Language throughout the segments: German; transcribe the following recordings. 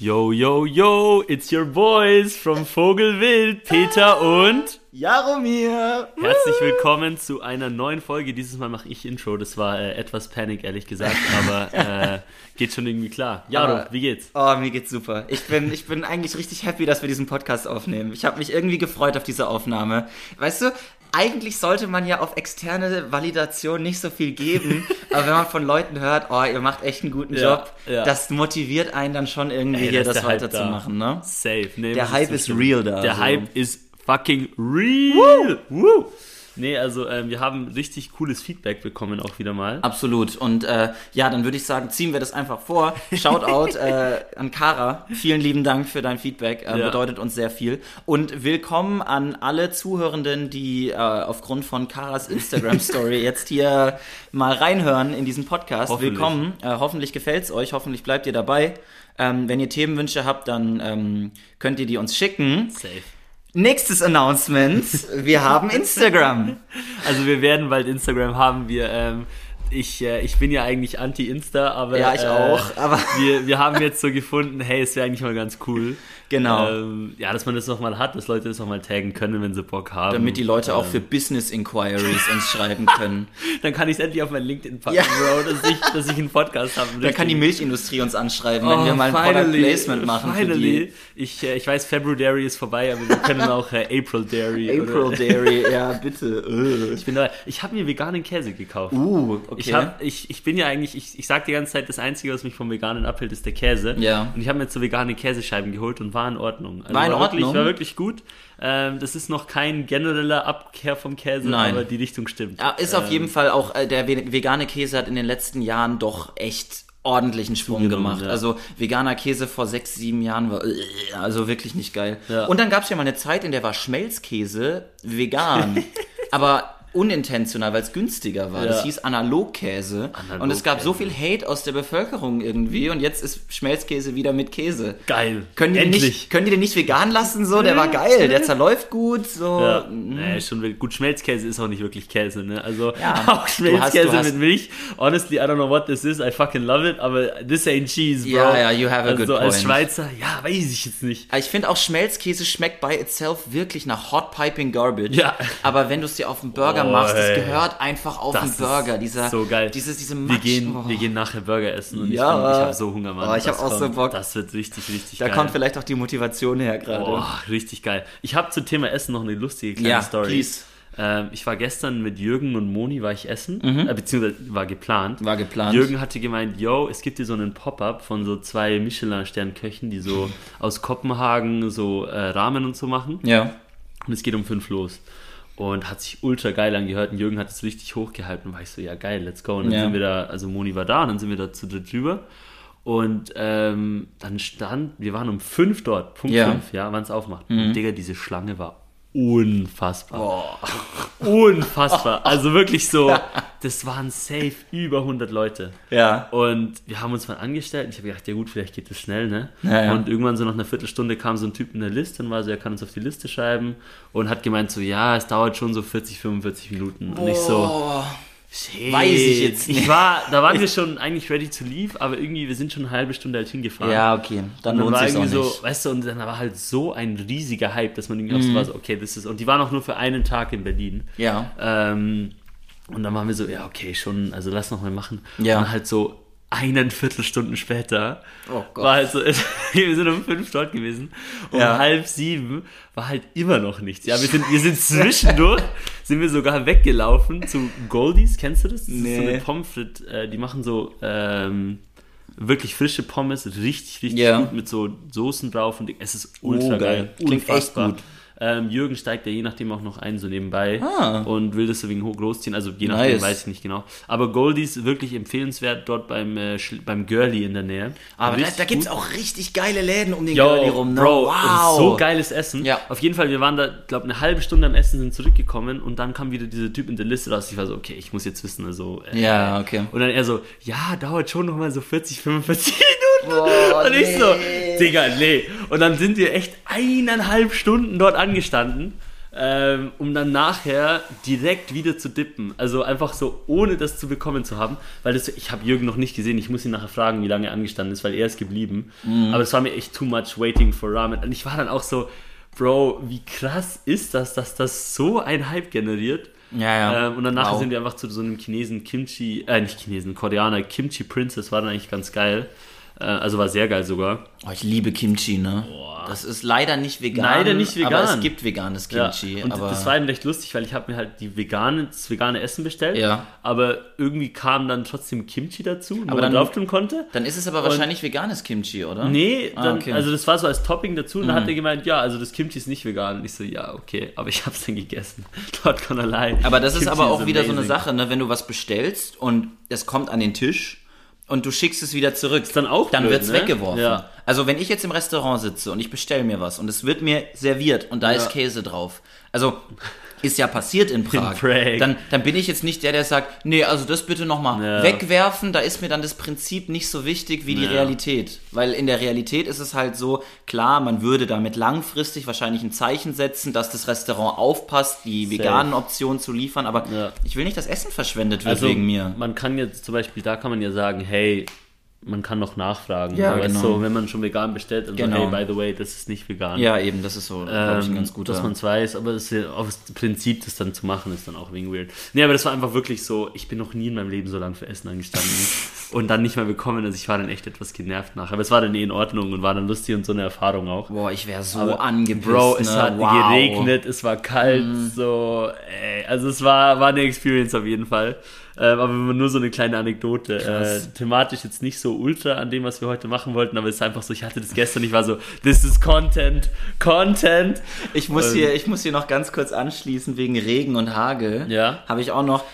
Yo, yo, yo, it's your boys from Vogelwild, Peter und Jaromir. herzlich willkommen zu einer neuen Folge. Dieses Mal mache ich Intro, das war äh, etwas Panik, ehrlich gesagt, aber äh, geht schon irgendwie klar. Jaro, Aber- wie geht's? Oh, mir geht's super. Ich bin, ich bin eigentlich richtig happy, dass wir diesen Podcast aufnehmen. Ich habe mich irgendwie gefreut auf diese Aufnahme. Weißt du, eigentlich sollte man ja auf externe Validation nicht so viel geben, aber wenn man von Leuten hört, oh, ihr macht echt einen guten Ja, Job, ja. das motiviert einen dann schon irgendwie Ey, hier da das weiterzumachen, ne? Safe. Nee, Der Hype ist real da, Der also. Hype ist fucking real. Woo! Nee, also ähm, wir haben richtig cooles Feedback bekommen auch wieder mal. Absolut. Und äh, ja, dann würde ich sagen, ziehen wir das einfach vor. Shoutout äh, an Kara. Vielen lieben Dank für dein Feedback. Äh, Ja. Bedeutet uns sehr viel. Und willkommen an alle Zuhörenden, die äh, aufgrund von Karas Instagram-Story jetzt hier mal reinhören in diesen Podcast. Hoffentlich. Willkommen. Äh, hoffentlich gefällt's euch. Hoffentlich bleibt ihr dabei. Ähm, wenn ihr Themenwünsche habt, dann ähm, könnt ihr die uns schicken. Safe. Nächstes Announcement. Wir haben Instagram. Also wir werden bald Instagram haben. Wir, ähm, ich, äh, ich bin ja eigentlich anti-Insta, aber Ja, ich äh, auch, aber- wir, wir haben jetzt so gefunden, hey, es wäre eigentlich mal ganz cool. Genau. Ähm, ja, dass man das nochmal hat, dass Leute das nochmal taggen können, wenn sie Bock haben. Damit die Leute auch Ähm, für Business Inquiries uns schreiben können. Dann kann ich es endlich auf mein LinkedIn packen, Ja. Bro, dass ich, dass ich einen Podcast habe. Da kann die Milchindustrie uns anschreiben, wenn Oh, wir mal ein Product finally, Placement machen für Finally. die. Ich, äh, ich weiß, February ist vorbei, aber wir können auch äh, April Dairy. April oder, Dairy, ja, bitte. Ich bin dabei. Ich habe mir veganen Käse gekauft. Uh, okay. Ich, hab, ich, ich bin ja eigentlich, ich, ich sag die ganze Zeit, das Einzige, was mich vom Veganen abhält, ist der Käse. Ja. Und ich habe mir jetzt so vegane Käsescheiben geholt und war in Ordnung. Also War in Wirklich, Ordnung? war wirklich gut. Ähm, das ist noch kein genereller Abkehr vom Käse, Nein. aber die Richtung stimmt. ja, ist auf Ähm, jeden Fall auch, äh, der ve- vegane Käse hat in den letzten Jahren doch echt ordentlichen Schwung gemacht. ja. Also veganer Käse vor sechs, sieben Jahren war äh, also wirklich nicht geil. Ja. Und dann gab es ja mal eine Zeit, in der war Schmelzkäse vegan. aber unintentional, weil es günstiger war. Das Ja. hieß Analogkäse. Und es gab so viel Hate aus der Bevölkerung irgendwie und jetzt ist Schmelzkäse wieder mit Käse. Geil. Können die, den Endlich. nicht, können die den nicht vegan lassen? So, der war geil, der zerläuft gut. So. Ja, nee, schon wirklich- gut. Schmelzkäse ist auch nicht wirklich Käse, ne? Also Ja. auch Du Schmelzkäse hast- du hast- mit Milch. Honestly, I don't know what this is. I fucking love it, aber this ain't cheese, bro. Ja, ja, you have a also good als point. Schweizer, ja, weiß ich jetzt nicht. Ich finde auch Schmelzkäse schmeckt by itself wirklich nach Hot Piping Garbage. Ja. Aber wenn du es dir auf den Burger Oh, machst, das gehört einfach auf den Burger. Dieser, so geil. Dieses, diese Wir Matsch. gehen, oh. wir gehen nachher Burger essen und Ja. ich, bin- ich habe so Hunger, Mann. Oh, ich hab Das auch so kommt- Bock. Das wird richtig, richtig Da geil. kommt vielleicht auch die Motivation her gerade. Oh, richtig geil. Ich habe zum Thema Essen noch eine lustige kleine Ja, Story. please. Ähm, ich war gestern mit Jürgen und Moni war ich essen, äh, beziehungsweise war geplant. Mhm. War geplant. Jürgen hatte gemeint, yo, es gibt hier so einen Pop-up von so zwei Michelin-Sternköchen, die so aus Kopenhagen so äh, Ramen und so machen. Ja. Und es geht um fünf los. Und hat sich ultra geil angehört. Und Jürgen hat es richtig hochgehalten. Und war ich so, ja geil, let's go. Und dann Ja. sind wir da, also Moni war da, und dann sind wir da zu dritt drüber. Und ähm, dann stand, wir waren um fünf dort, Punkt Ja. fünf, ja, wann es aufmacht. Und Digga, diese Schlange war unfassbar. Unfassbar. Also wirklich so, das waren safe über 100 Leute. Ja. Und wir haben uns mal angestellt und ich habe gedacht, ja gut, vielleicht geht das schnell, ne? Ja, ja. Und irgendwann so nach einer Viertelstunde kam so ein Typ in der Liste und war so, er kann uns auf die Liste schreiben und hat gemeint so, ja, es dauert schon so 40, 45 Minuten. Und ich so, Oh. Shit. Weiß ich jetzt nicht. Ich war, da waren wir schon eigentlich ready to leave, aber irgendwie, wir sind schon eine halbe Stunde halt hingefahren. Ja, okay. Dann Und dann lohnt war sich auch nicht. so, weißt du, und dann war halt so ein riesiger Hype, dass man irgendwie auch Mhm. so war, so, okay, das ist, und die waren auch nur für einen Tag in Berlin. Ja. Ähm, und dann waren wir so, ja, okay, schon, also lass noch mal machen. Ja. Und dann halt so einen Viertelstunden später Oh Gott. war halt so, wir sind um fünf dort gewesen. Um Ja. halb sieben war halt immer noch nichts. Ja, wir sind, wir sind zwischendurch, sind wir sogar weggelaufen zu Goldies, kennst du das? Das ist so Nee. eine Pommes frites, äh, die machen so, ähm, wirklich frische Pommes, richtig, richtig Ja. gut mit so Soßen drauf und es ist ultra Oh, geil. geil. Klingt echt Unfassbar. gut. Ähm, Jürgen steigt ja je nachdem auch noch ein, so nebenbei Ah. und will das wegen hoch großziehen. Also je nachdem Nice. weiß ich nicht genau. Aber Goldies wirklich empfehlenswert dort beim, äh, beim Girlie in der Nähe. Aber da, Richtig da gibt's gut. auch richtig geile Läden um den Yo, Girlie rum. Ne? Bro, wow. so geiles Essen. Ja. Auf jeden Fall, wir waren da, glaube eine halbe Stunde am Essen, sind zurückgekommen und dann kam wieder dieser Typ in der Liste raus. Ich war so, okay, ich muss jetzt wissen, also. Äh, Ja, okay. Und dann er so, ja, dauert schon nochmal so 40, 45 Minuten. Boah, und ich so, nee. Digga, nee. Und dann sind wir echt eineinhalb Stunden dort angestanden. ähm, um dann nachher direkt wieder zu dippen. Also einfach so, ohne das zu bekommen zu haben. Weil das, ich habe Jürgen noch nicht gesehen, ich muss ihn nachher fragen, wie lange er angestanden ist, weil er ist geblieben. Mhm. Aber es war mir echt too much waiting for Ramen. Und ich war dann auch so, Bro, wie krass ist das, dass das so ein Hype generiert? Ja, ja. Ähm, und danach Wow. sind wir einfach zu so einem Chinesen Kimchi, äh, nicht Chinesen, Koreaner Kimchi Princess, war dann eigentlich ganz geil. Äh, also war sehr geil sogar. Oh, ich liebe Kimchi, ne? Das ist leider nicht vegan. Leider nicht vegan. Aber es gibt veganes Kimchi. Ja, und das war eben recht lustig, weil ich habe mir halt die vegane, das vegane Essen bestellt, Ja. aber irgendwie kam dann trotzdem Kimchi dazu, Aber man dann- drauf tun konnte. dann ist es aber wahrscheinlich veganes Kimchi, oder? Nee, Ah, dann, okay. Mhm. also das war so als Topping dazu und dann hat er gemeint, ja, also das Kimchi ist nicht vegan. Und ich so, ja, okay, aber ich hab's dann gegessen. Not gonna lie. Aber das ist Kimchi aber auch wieder so eine. Sache, ne? wenn du was bestellst und es kommt an den Tisch und du schickst es wieder zurück, dann auch dann blöd, wird's ne? weggeworfen. Ja. Also wenn ich jetzt im Restaurant sitze und ich bestelle mir was und es wird mir serviert und da ist Käse drauf, also ist ja passiert in Prag. Dann, dann bin ich jetzt nicht der, der sagt, nee, also das bitte nochmal Ja. wegwerfen, da ist mir dann das Prinzip nicht so wichtig wie die Ja. Realität. Weil in der Realität ist es halt so, klar, man würde damit langfristig wahrscheinlich ein Zeichen setzen, dass das Restaurant aufpasst, die veganen Optionen zu liefern, aber Ja. ich will nicht, dass Essen verschwendet wird Also wegen mir. man kann jetzt zum Beispiel, da kann man ja sagen, hey, man kann noch nachfragen. Ja, aber genau. so, wenn man schon vegan bestellt, dann Genau. so, hey, by the way, das ist nicht vegan. Ja, eben, das ist so, glaube ich, Ähm, ganz guter. dass man es weiß, aber ist ja das Prinzip, das dann zu machen, ist dann auch wegen weird. Nee, aber das war einfach wirklich so, ich bin noch nie in meinem Leben so lange für Essen angestanden und dann nicht mehr bekommen, also ich war dann echt etwas genervt nachher. Aber es war dann eh in Ordnung und war dann lustig und so eine Erfahrung auch. Boah, ich wäre so Aber, angepisst. Bro, es ne? hat wow. Geregnet, es war kalt, so, ey, also es war, war eine Experience auf jeden Fall. Ähm, aber nur so eine kleine Anekdote. Äh, thematisch jetzt nicht so ultra an dem, was wir heute machen wollten, aber es ist einfach so, ich hatte das gestern, ich war so, this is Content, Content. Ich muss, hier, ich muss hier noch ganz kurz anschließen wegen Regen und Hagel. Ja. Habe ich auch noch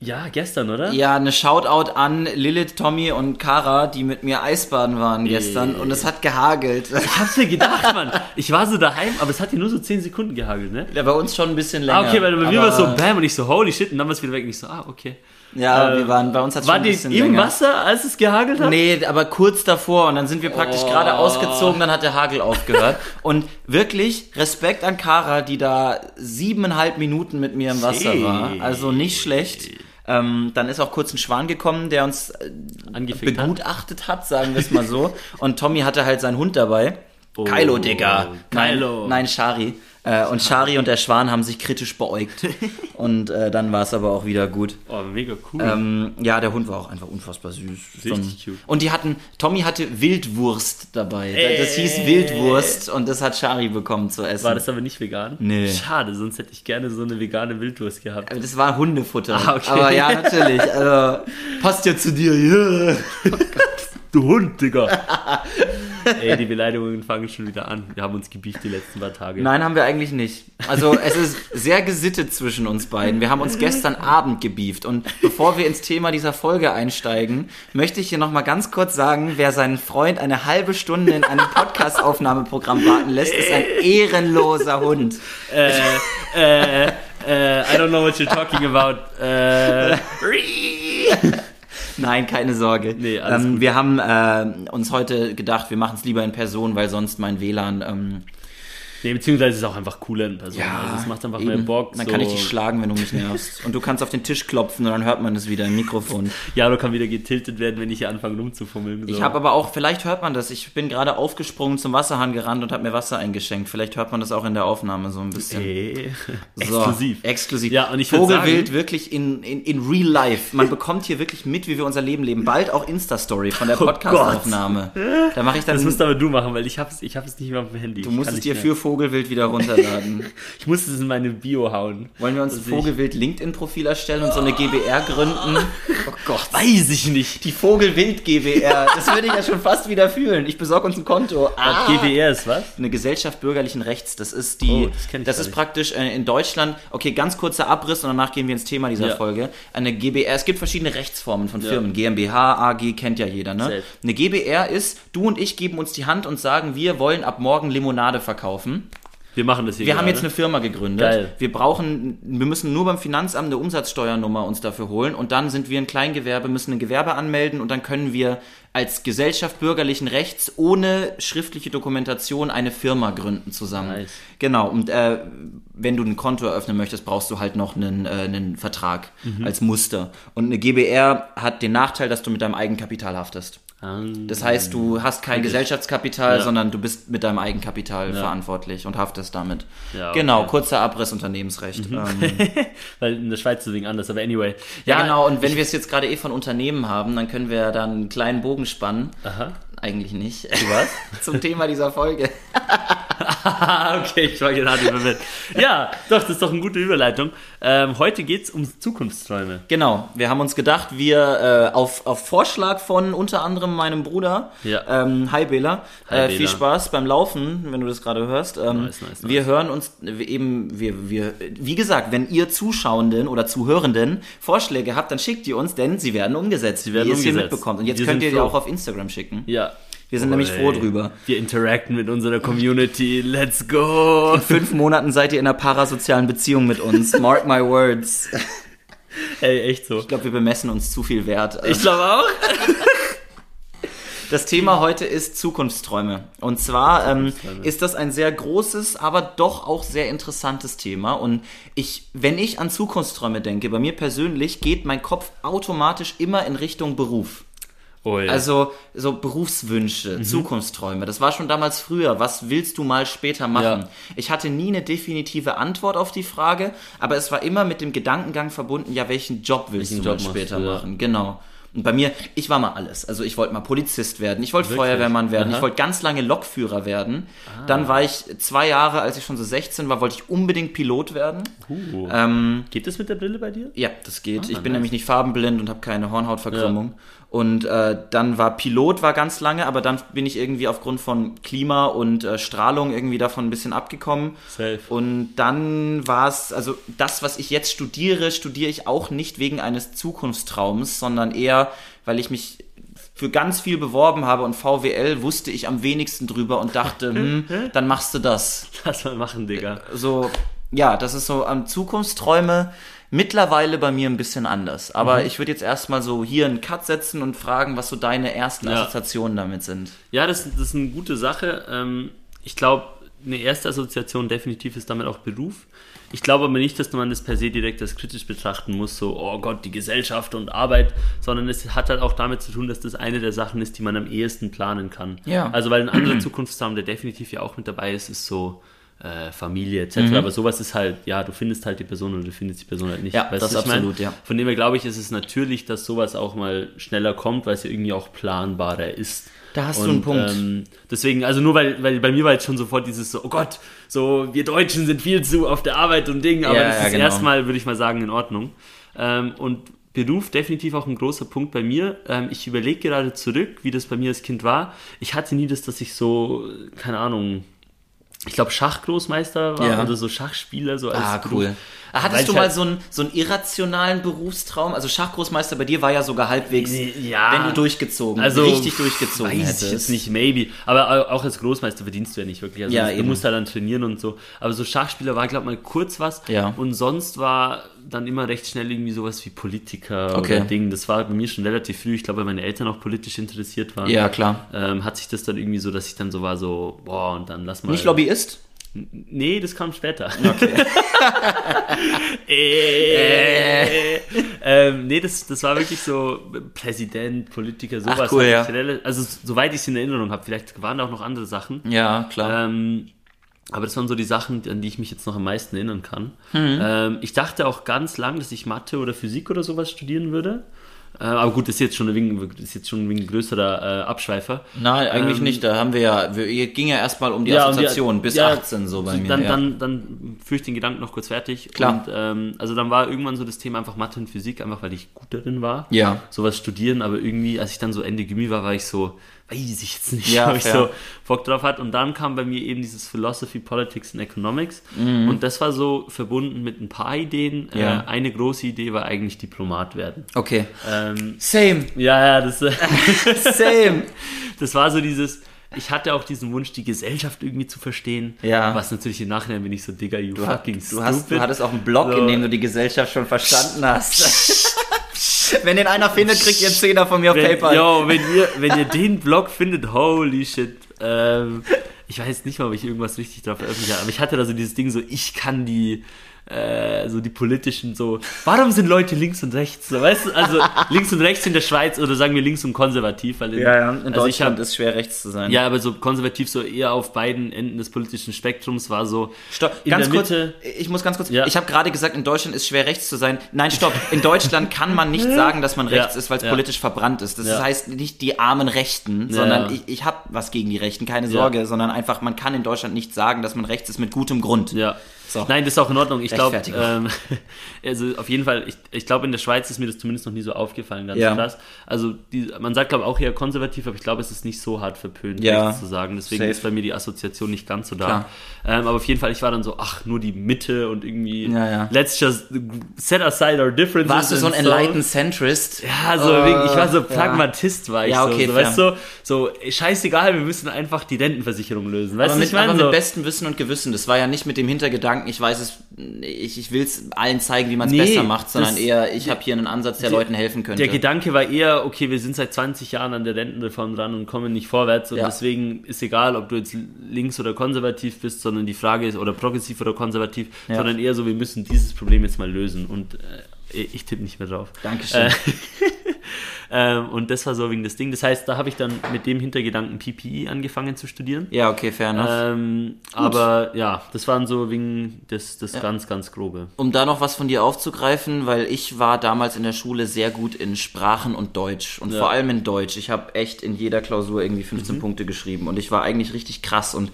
Ja, gestern, oder? ja eine Shoutout an Lilith, Tommy und Kara, die mit mir Eisbaden waren gestern und es hat gehagelt. Ich hab's mir gedacht, Mann. Ich war so daheim, aber es hat hier nur so 10 Sekunden gehagelt, ne? Ja, bei uns schon ein bisschen länger. Ah, okay, weil bei mir aber- war es so bam und ich so, holy shit, und dann war es wieder weg und ich so, ah, okay. Ja, äh, wir waren, bei uns hat schon War ein die bisschen im länger. Wasser, als es gehagelt hat? Nee, aber kurz davor und dann sind wir praktisch Oh. gerade ausgezogen, dann hat der Hagel aufgehört. und wirklich Respekt an Kara, die da siebeneinhalb Minuten mit mir im Wasser Shit. war. Also nicht schlecht. Ähm, dann ist auch kurz ein Schwan gekommen, der uns äh, Angefickt hat. begutachtet hat, sagen wir es mal so. Und Tommy hatte halt seinen Hund dabei. Oh, Kylo, Digga. Kylo. Nein, nein Shari. Äh, und Shari und der Schwan haben sich kritisch beäugt. und äh, dann war es aber auch wieder gut. Oh, mega cool. Ähm, ja, der Hund war auch einfach unfassbar süß. Richtig cute. Und die hatten, Tommy hatte Wildwurst dabei. Das Äh. hieß Wildwurst und das hat Shari bekommen zu essen. war das aber nicht vegan? Nee. Schade, sonst hätte ich gerne so eine vegane Wildwurst gehabt. Aber das war Hundefutter. Ah, okay. Aber ja, natürlich. Also, passt ja zu dir. Ja. Du Hund, Digga. Ey, die Beleidigungen fangen schon wieder an. Wir haben uns gebieft die letzten paar Tage. Nein, haben wir eigentlich nicht. Also es ist sehr gesittet zwischen uns beiden. Wir haben uns gestern Abend gebieft. Und bevor wir ins Thema dieser Folge einsteigen, möchte ich hier nochmal ganz kurz sagen, wer seinen Freund eine halbe Stunde in einem Podcast-Aufnahmeprogramm warten lässt, ist ein ehrenloser Hund. Äh, äh, äh, I don't know what you're talking about. Äh, Nein, keine Sorge. Nee, alles ähm, wir haben äh, uns heute gedacht, wir machen es lieber in Person, weil sonst mein WLAN. Ähm, nee, beziehungsweise ist es auch einfach cooler in Person. ja, also es macht einfach eben. mehr Bock. Dann so. kann ich dich schlagen, wenn du mich nervst. Und du kannst auf den Tisch klopfen und dann hört man es wieder im Mikrofon. Ja, du kann wieder getiltet werden, wenn ich hier anfange rumzufummeln. So. Ich habe aber auch, vielleicht hört man das, ich bin gerade aufgesprungen zum Wasserhahn gerannt und habe mir Wasser eingeschenkt. Vielleicht hört man das auch in der Aufnahme so ein bisschen. Ey. So, Exklusiv. Exklusiv. Ja, und ich Vogelwild sagen- wirklich in, in, in real life. Man bekommt hier wirklich mit, wie wir unser Leben leben. Bald auch Insta-Story von der Oh Podcast-Aufnahme. da mache ich dann. Das musst aber du machen, weil ich habe es ich nicht mehr auf dem Handy. du musst es dir für Vogelwild wieder runterladen. Ich muss es in meine Bio hauen. Wollen wir uns ein Vogelwild LinkedIn-Profil erstellen und so eine GBR gründen? Oh Gott. Weiß ich nicht. Die Vogelwild GBR. Das würde ich ja schon fast wieder fühlen. Ich besorge uns ein Konto. Ah. GBR ist was? Eine Gesellschaft bürgerlichen Rechts. Das ist die. Oh, das das ist nicht. praktisch äh, in Deutschland. Okay, ganz kurzer Abriss und danach gehen wir ins Thema dieser Ja. Folge. Eine GBR. Es gibt verschiedene Rechtsformen von Ja. Firmen. GmbH, AG kennt ja jeder. Ne? Safe. Eine GBR ist, du und ich geben uns die Hand und sagen, wir wollen ab morgen Limonade verkaufen. Wir machen das hier Wir haben gerade. jetzt eine Firma gegründet. Geil. Wir brauchen, wir müssen nur beim Finanzamt eine Umsatzsteuernummer uns dafür holen und dann sind wir ein Kleingewerbe, müssen ein Gewerbe anmelden und dann können wir als Gesellschaft bürgerlichen Rechts ohne schriftliche Dokumentation eine Firma gründen zusammen. Nice. Genau. Und äh, wenn du ein Konto eröffnen möchtest, brauchst du halt noch einen, äh, einen Vertrag Mhm. als Muster. Und eine GBR hat den Nachteil, dass du mit deinem Eigenkapital haftest. Ah, Das heißt, du hast kein Gesellschaftskapital, Ja. sondern du bist mit deinem Eigenkapital verantwortlich und haftest damit. Ja, okay. Genau, kurzer Abriss Unternehmensrecht. Ähm, Weil in der Schweiz ist Ding anders, aber anyway. ja, genau, und wenn wir es jetzt gerade eh von Unternehmen haben, dann können wir dann einen kleinen Bogen spannen. Aha. Eigentlich nicht. was? Zum Thema dieser Folge. Okay, ich war gerade verwirrt. Ja, doch, das ist doch eine gute Überleitung. Ähm, heute geht's um Zukunftsträume. Genau, wir haben uns gedacht, wir äh, auf, auf Vorschlag von unter anderem meinem Bruder, Ja. ähm, hi Bela, Hi, äh, Bela. viel Spaß beim Laufen, wenn du das gerade hörst. Ähm, Nice, nice, Wir hören uns eben, wir, wir, wie gesagt, wenn ihr Zuschauenden oder Zuhörenden Vorschläge habt, dann schickt die uns, denn sie werden umgesetzt, Sie werden wie ihr es umgesetzt. mitbekommt. Und jetzt Wir könnt ihr die auch auf Instagram schicken. Ja. Wir sind nämlich froh drüber. Wir interacten mit unserer Community. Let's go. In fünf Monaten seid ihr in einer parasozialen Beziehung mit uns. Mark my words. Ey, echt so. Ich glaube, wir bemessen uns zu viel Wert. Ich glaube auch. Das Thema heute ist Zukunftsträume. Und zwar ähm, ist das ein sehr großes, aber doch auch sehr interessantes Thema. Und ich, wenn ich an Zukunftsträume denke, bei mir persönlich geht mein Kopf automatisch immer in Richtung Beruf. Ui. Also so Berufswünsche, Mhm. Zukunftsträume. Das war schon damals früher. Was willst du mal später machen? Ja. Ich hatte nie eine definitive Antwort auf die Frage, aber es war immer mit dem Gedankengang verbunden, ja, welchen Job willst Welchen du Job mal später du, ja. machen? Genau. Und bei mir, ich war mal alles. Also ich wollte mal Polizist werden, ich wollte Wirklich? Feuerwehrmann werden, Aha. Ah. ich wollte ganz lange Lokführer werden. Dann war ich zwei Jahre, als ich schon so 16 war, wollte ich unbedingt Pilot werden. uh. Ähm, Geht das mit der Brille bei dir? ja, das geht. ich bin nice. nämlich nicht farbenblind und habe keine Hornhautverkrümmung. Und äh, dann war Pilot war ganz lange, aber dann bin ich irgendwie aufgrund von Klima und äh, Strahlung irgendwie davon ein bisschen abgekommen. Safe. Und dann war es, also das, was ich jetzt studiere, studiere ich auch nicht wegen eines Zukunftstraums, sondern eher, weil ich mich für ganz viel beworben habe und VWL wusste ich am wenigsten drüber und dachte, hm, dann machst du das Lass mal machen, Digga. so, ja, das ist so am Zukunftsträume mittlerweile bei mir ein bisschen anders. Aber Mhm. ich würde jetzt erstmal so hier einen Cut setzen und fragen, was so deine ersten Ja. Assoziationen damit sind. Ja, das, das ist eine gute Sache. Ähm, ich glaube, eine erste Assoziation definitiv ist damit auch Beruf. Ich glaube aber nicht, dass man das per se direkt als kritisch betrachten muss, so, oh Gott, die Gesellschaft und Arbeit, sondern es hat halt auch damit zu tun, dass das eine der Sachen ist, die man am ehesten planen kann. Ja. Also, weil ein anderer Zukunftsraum, der definitiv ja auch mit dabei ist, ist so äh, Familie etc. Mhm. Aber sowas ist halt, ja, du findest halt die Person oder du findest die Person halt nicht. Ja, Weißt das was ich mein? absolut, ja. Von dem her glaube ich, ist es natürlich, dass sowas auch mal schneller kommt, weil es ja irgendwie auch planbarer ist. Da hast du einen Punkt. Ähm, deswegen, also nur weil, weil bei mir war jetzt schon sofort dieses so, oh Gott, so wir Deutschen sind viel zu auf der Arbeit und Ding, aber Ja, das ja, ist genau. erstmal, würde ich mal sagen, in Ordnung. Ähm, und Beruf definitiv auch ein großer Punkt bei mir. Ähm, ich überlege gerade zurück, wie das bei mir als Kind war. Ich hatte nie das, dass ich so, keine Ahnung, ich glaube Schachgroßmeister war Ja. oder so Schachspieler, so als Ah, Beruf. cool. Ah, Hattest Weil du ich mal halt- so einen, so einen irrationalen Berufstraum? Also Schachgroßmeister bei dir war ja sogar halbwegs, Ja. wenn du durchgezogen, Also, richtig durchgezogen weiß hättest. ich jetzt nicht, maybe. Aber auch als Großmeister verdienst du ja nicht wirklich. Also Ja, du eben. musst halt dann trainieren und so. Aber so Schachspieler war, glaube mal kurz was. Ja. Und sonst war dann immer recht schnell irgendwie sowas wie Politiker Okay. oder Ding. Das war bei mir schon relativ früh. Ich glaube, weil meine Eltern auch politisch interessiert waren. Ja, klar. Ähm, hat sich das dann irgendwie so, dass ich dann so war, so, boah, und dann lass mal. Nicht Lobbyist? Nee, das kam später. Okay. äh, ähm, nee, das, das war wirklich so Präsident, Politiker, sowas. cool, Hab ja. Also, soweit ich es in Erinnerung habe, vielleicht waren da auch noch andere Sachen. ja, klar. Ähm, aber das waren so die Sachen, an die ich mich jetzt noch am meisten erinnern kann. Mhm. Ähm, ich dachte auch ganz lang, dass ich Mathe oder Physik oder sowas studieren würde. Äh, aber gut, das ist jetzt schon ein wenig, ist jetzt schon ein größerer äh, Abschweifer. Nein, eigentlich ähm, nicht. Da haben wir ja, wir, ging ja erstmal um die Ja, und die- Assoziation bis ja, 18 so bei mir. Dann, ja. dann, dann führe ich den Gedanken noch kurz fertig. Klar. Und, ähm, also dann war irgendwann so das Thema einfach Mathe und Physik, einfach weil ich gut darin war. Ja. Sowas studieren, aber irgendwie, als ich dann so Ende Gymi war, war ich so, weiß ich jetzt nicht, Ja, ob ich so Bock drauf hat. Und dann kam bei mir eben dieses Philosophy, Politics and Economics. Und das war so verbunden mit ein paar Ideen. Mhm. Ja. Äh, eine große Idee war eigentlich Diplomat werden. Okay. Ähm, Same. ja, ja, das, Same. das war so dieses, ich hatte auch diesen Wunsch, die Gesellschaft irgendwie zu verstehen. Ja. Was natürlich im Nachhinein bin ich so, Digga, you Du, fucking du, hast, du stupid. hattest auch einen Blog, So. in dem du die Gesellschaft schon verstanden hast. Wenn den einer findet, kriegt ihr einen Zehner von mir auf wenn, PayPal. yo, wenn ihr, wenn ihr den Blog findet, holy shit. Ähm, ich weiß nicht mal, ob ich irgendwas richtig drauf veröffentlicht habe, aber ich hatte da so dieses Ding so, ich kann die, äh, so die politischen so, warum sind Leute links und rechts? So, weißt du, also links und rechts in der Schweiz oder sagen wir links und konservativ, weil in, Ja, ja, in also ich Deutschland hab, ist schwer rechts zu sein. ja, aber so konservativ so eher auf beiden Enden des politischen Spektrums war so Stopp, ganz kurz, Mitte. ich muss ganz kurz, Ja. ich habe gerade gesagt, in Deutschland ist schwer rechts zu sein. Nein, stopp, in Deutschland kann man nicht sagen, dass man rechts ist, weil es politisch verbrannt ist. Das heißt nicht die armen Rechten, sondern ich, ich habe was gegen die Rechten, keine. Sorge, sondern einfach, man kann in Deutschland nicht sagen, dass man rechts ist mit gutem Grund. Ja. So. Nein, das ist auch in Ordnung. Ich glaube, ähm, also auf jeden Fall, ich, ich glaube, in der Schweiz ist mir das zumindest noch nie so aufgefallen, ganz Ja. krass. Also die, man sagt, glaube ich, auch eher konservativ, aber ich glaube, es ist nicht so hart verpönt, Ja. zu sagen. Deswegen Safe. ist bei mir die Assoziation nicht ganz so da. Ähm, aber auf jeden Fall, ich war dann so, ach, nur die Mitte und irgendwie, Ja, ja. let's just set aside our differences. Warst du so ein enlightened Centrist? ja, so Äh, wegen, ich war so. Pragmatist, war ich Ja, okay, so. so weißt du, so, scheißegal, wir müssen einfach die Rentenversicherung lösen. Weißt Aber du, mit, ich meine aber so. mit bestem Wissen und Gewissen. Das war ja nicht mit dem Hintergedanken, ich weiß es, ich, ich will es allen zeigen, wie man es Nee, besser macht, sondern eher, ich habe hier einen Ansatz, der der- Leuten helfen könnte. Der Gedanke war eher, okay, wir sind seit 20 Jahren an der Rentenreform dran und kommen nicht vorwärts und Ja. deswegen ist egal, ob du jetzt links oder konservativ bist, sondern die Frage ist, oder progressiv oder konservativ, Ja. sondern eher so, wir müssen dieses Problem jetzt mal lösen und äh, ich tippe nicht mehr drauf. Dankeschön. Äh, ähm, und das war so wegen das Ding. Das heißt, da habe ich dann mit dem Hintergedanken PPE angefangen zu studieren. ja, okay, fair enough. Ähm, aber ja, das waren so wegen das, das ganz, ganz grobe. Um da noch was von dir aufzugreifen, weil ich war damals in der Schule sehr gut in Sprachen und Deutsch und Ja. vor allem in Deutsch. Ich habe echt in jeder Klausur irgendwie Mhm. 15 Punkte geschrieben und ich war eigentlich richtig krass und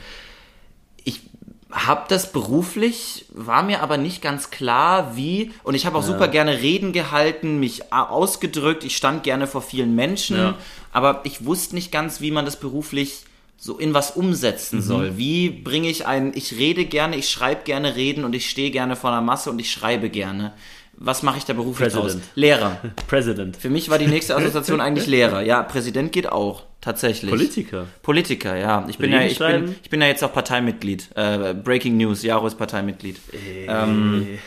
habe das beruflich, war mir aber nicht ganz klar, wie und ich habe auch super gerne Reden gehalten, mich ausgedrückt, ich stand gerne vor vielen Menschen, Ja. aber ich wusste nicht ganz, wie man das beruflich so in was Mhm. umsetzen soll. Wie bringe ich ein, ich rede gerne, ich schreibe gerne Reden und ich stehe gerne vor einer Masse und ich schreibe gerne. Was mache ich da beruflich? President. Lehrer. President. Für mich war die nächste Assoziation eigentlich Lehrer. Ja, Präsident geht auch, tatsächlich. Politiker. Politiker, ja. Ich bin Reden ja, ich bin, ich bin ja jetzt auch Parteimitglied. Äh, Breaking News, Jaro ist Parteimitglied. Ähm,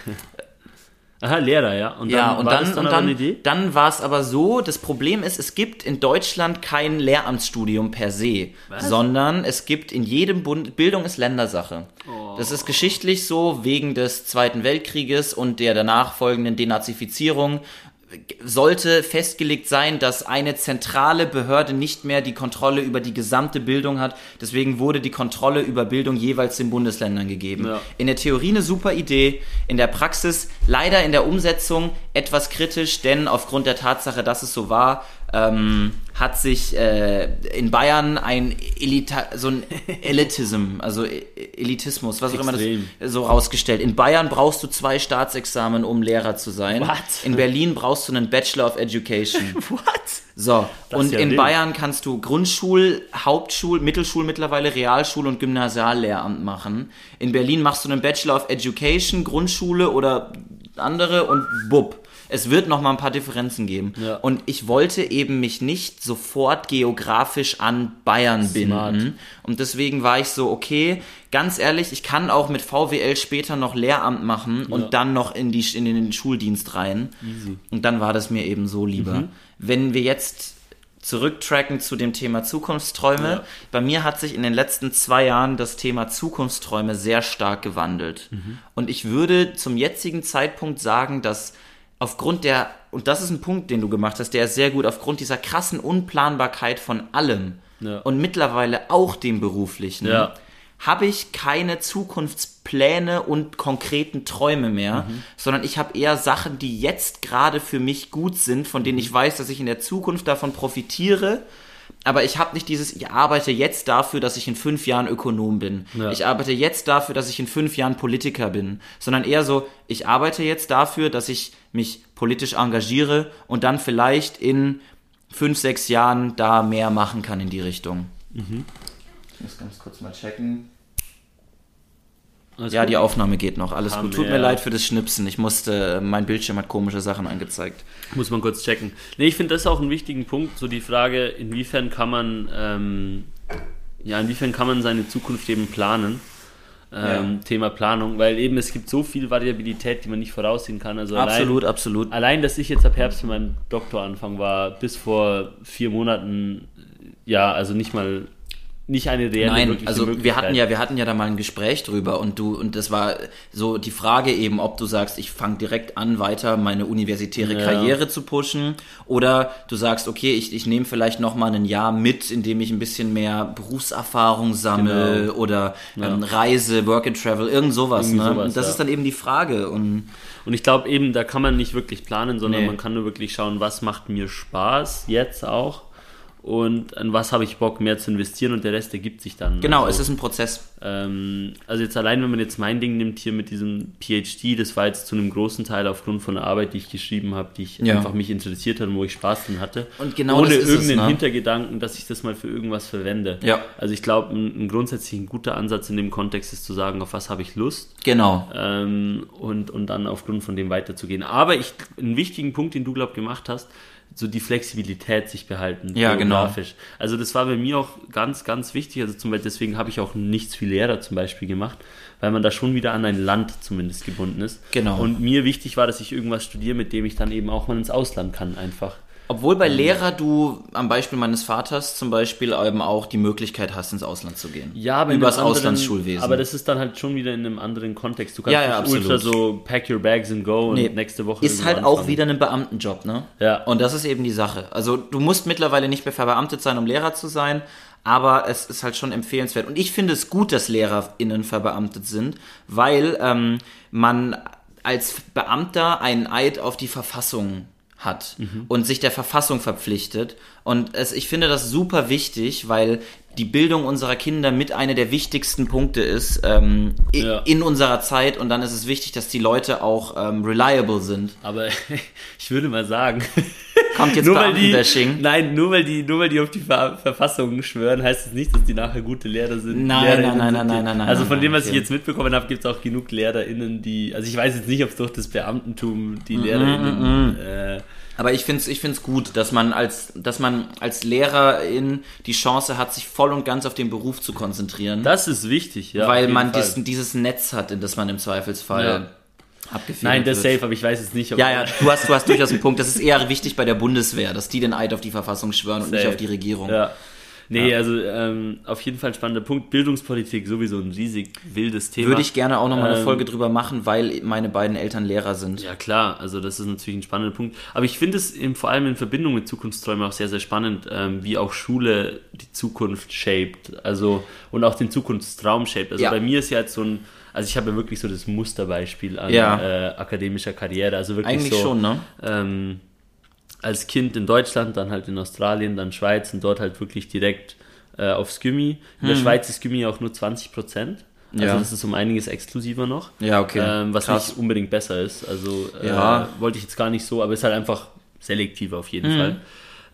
Aha, Lehrer, ja. Und dann ja, und war dann, dann und dann, dann war es aber so, das Problem ist, es gibt in Deutschland kein Lehramtsstudium per se, Was? sondern es gibt in jedem Bund, Bildung ist Ländersache. Oh. Das ist geschichtlich so, wegen des Zweiten Weltkrieges und der danach folgenden Denazifizierung sollte festgelegt sein, dass eine zentrale Behörde nicht mehr die Kontrolle über die gesamte Bildung hat. Deswegen wurde die Kontrolle über Bildung jeweils den Bundesländern gegeben. Ja. In der Theorie eine super Idee, in der Praxis leider in der Umsetzung etwas kritisch, denn aufgrund der Tatsache, dass es so war, ähm, hat sich äh, in Bayern ein Elita so ein Elitism, also E- Elitismus, was auch immer das so rausgestellt. In Bayern brauchst du zwei Staatsexamen, um Lehrer zu sein. What? In Berlin brauchst du einen Bachelor of Education. What? So, Das und ja in. Bayern kannst du Grundschul, Hauptschul, Mittelschul mittlerweile, Realschul und Gymnasiallehramt machen. In Berlin machst du einen Bachelor of Education, Grundschule oder andere und bub. Es wird noch mal ein paar Differenzen geben. Ja. Und ich wollte eben mich nicht sofort geografisch an Bayern Smart. binden. Und deswegen war ich so, okay, ganz ehrlich, ich kann auch mit VWL später noch Lehramt machen und Ja. dann noch in, die, in den Schuldienst rein. Und dann war das mir eben so lieber. Wenn wir jetzt zurücktracken zu dem Thema Zukunftsträume, Ja. bei mir hat sich in den letzten zwei Jahren das Thema Zukunftsträume sehr stark gewandelt. Und ich würde zum jetzigen Zeitpunkt sagen, dass aufgrund der, und das ist ein Punkt, den du gemacht hast, der ist sehr gut, aufgrund dieser krassen Unplanbarkeit von allem Ja. und mittlerweile auch dem beruflichen, Ja. habe ich keine Zukunftspläne und konkreten Träume mehr, sondern ich habe eher Sachen, die jetzt gerade für mich gut sind, von denen ich weiß, dass ich in der Zukunft davon profitiere. Aber ich habe nicht dieses, ich arbeite jetzt dafür, dass ich in fünf Jahren Ökonom bin. Ja. Ich arbeite jetzt dafür, dass ich in fünf Jahren Politiker bin. Sondern eher so, ich arbeite jetzt dafür, dass ich mich politisch engagiere und dann vielleicht in fünf, sechs Jahren da mehr machen kann in die Richtung. Ich muss ganz kurz mal checken. Alles Ja, gut? die Aufnahme geht noch. Alles Haben gut. Tut mir leid für das Schnipsen. Ich musste, mein Bildschirm hat komische Sachen angezeigt. Muss man kurz checken. Nee, ich finde das auch einen wichtigen Punkt, so die Frage, inwiefern kann man ähm, ja, inwiefern kann man seine Zukunft eben planen? Ähm, Ja. Thema Planung, weil eben es gibt so viel Variabilität, die man nicht voraussehen kann. Also absolut, allein, absolut. allein, dass ich jetzt ab Herbst für meinen Doktor anfangen war, bis vor vier Monaten, ja, also nicht mal, nicht eine reelle Nein, also wir hatten ja, wir hatten ja da mal ein Gespräch drüber und du und das war so die Frage eben, ob du sagst, ich fange direkt an, weiter meine universitäre Ja. Karriere zu pushen oder du sagst, okay, ich, ich nehme vielleicht noch mal ein Jahr mit, indem ich ein bisschen mehr Berufserfahrung sammle Genau. oder ähm, Reise, Work and Travel, irgend sowas. Irgendwie ne? sowas, und das ja. ist dann eben die Frage und Und ich glaube eben, da kann man nicht wirklich planen, sondern Nee. man kann nur wirklich schauen, was macht mir Spaß jetzt auch und an was habe ich Bock mehr zu investieren und der Rest ergibt sich dann. genau, also, es ist ein Prozess. ähm, also jetzt allein, wenn man jetzt mein Ding nimmt hier mit diesem PhD, das war jetzt zu einem großen Teil aufgrund von der Arbeit, die ich geschrieben habe, die ich Ja. einfach mich interessiert hat und wo ich Spaß drin hatte. Und genau ohne das ist es, irgendeinen ne? Hintergedanken, dass ich das mal für irgendwas verwende. Ja. Also ich glaube, ein, ein grundsätzlich ein guter Ansatz in dem Kontext ist zu sagen, auf was habe ich Lust Genau. ähm, und, und dann aufgrund von dem weiterzugehen. Aber ich, einen wichtigen Punkt, den du, glaub gemacht hast, so die Flexibilität sich behalten. Ja, genau. geografisch. Also das war bei mir auch ganz, ganz wichtig. Also zum Beispiel, deswegen habe ich auch nichts viel Lehrer zum Beispiel gemacht, weil man da schon wieder an ein Land zumindest gebunden ist. Genau. Und mir wichtig war, dass ich irgendwas studiere, mit dem ich dann eben auch mal ins Ausland kann einfach. Obwohl bei Lehrer du am Beispiel meines Vaters zum Beispiel eben auch die Möglichkeit hast, ins Ausland zu gehen. Ja, aber einem anderen- Auslandsschulwesen. Aber das ist dann halt schon wieder in einem anderen Kontext. Du kannst Ja, ja, nicht ultra absolut. so pack your bags and go Nee, und nächste Woche ist halt auch anfangen. wieder ein Beamtenjob, ne? Ja. Und das ist eben die Sache. Also du musst mittlerweile nicht mehr verbeamtet sein, um Lehrer zu sein, aber es ist halt schon empfehlenswert. Und ich finde es gut, dass LehrerInnen verbeamtet sind, weil ähm, man als Beamter einen Eid auf die Verfassung hat Mhm. und sich der Verfassung verpflichtet. Und es, ich finde das super wichtig, weil die Bildung unserer Kinder mit einer der wichtigsten Punkte ist ähm, Ja. in unserer Zeit. Und dann ist es wichtig, dass die Leute auch ähm, reliable sind. Aber ich würde mal sagen, Kommt jetzt nur weil die, nein, nur weil die, nur weil die auf die Ver Verfassung schwören, heißt es nicht, dass die nachher gute Lehrer sind. Nein, LehrerInnen nein, nein, nein, die- nein, nein, Also nein, von dem, nein, was ich okay. jetzt mitbekommen habe, gibt es auch genug LehrerInnen, die, also ich weiß jetzt nicht, ob es durch das Beamtentum die Mhm, LehrerInnen, äh, Aber ich finde es ich find's gut, dass man, als, dass man als Lehrerin die Chance hat, sich voll und ganz auf den Beruf zu konzentrieren. das ist wichtig, ja. weil man diesen, dieses Netz hat, in das man im Zweifelsfall Ja. Nein, das wird. safe, aber ich weiß jetzt nicht, ob Ja, ja, du hast, du hast durchaus einen Punkt. Das ist eher wichtig bei der Bundeswehr, dass die den Eid auf die Verfassung schwören und nicht Safe. auf die Regierung. Ja. Nee, also ähm, auf jeden Fall ein spannender Punkt. Bildungspolitik sowieso ein riesig wildes Thema. Würde ich gerne auch nochmal eine Ähm, Folge drüber machen, weil meine beiden Eltern Lehrer sind. Ja klar, also das ist natürlich ein spannender Punkt. Aber ich finde es eben vor allem in Verbindung mit Zukunftsträumen auch sehr, sehr spannend, ähm, wie auch Schule die Zukunft shaped. Also und auch den Zukunftstraum shaped. Also Ja. bei mir ist ja jetzt so ein, also ich habe ja wirklich so das Musterbeispiel an Ja. äh, akademischer Karriere. Also wirklich Eigentlich so, schon, ne? ähm, als Kind in Deutschland, dann halt in Australien, dann Schweiz und dort halt wirklich direkt äh, aufs Gymi. In der Schweiz ist Gymi auch nur 20 Prozent. Also Hm. Ja. das ist um einiges exklusiver noch. Ja, okay. Ähm, was Krass. nicht unbedingt besser ist. Also äh, Ja. wollte ich jetzt gar nicht so, aber ist halt einfach selektiver auf Mhm. jeden Fall.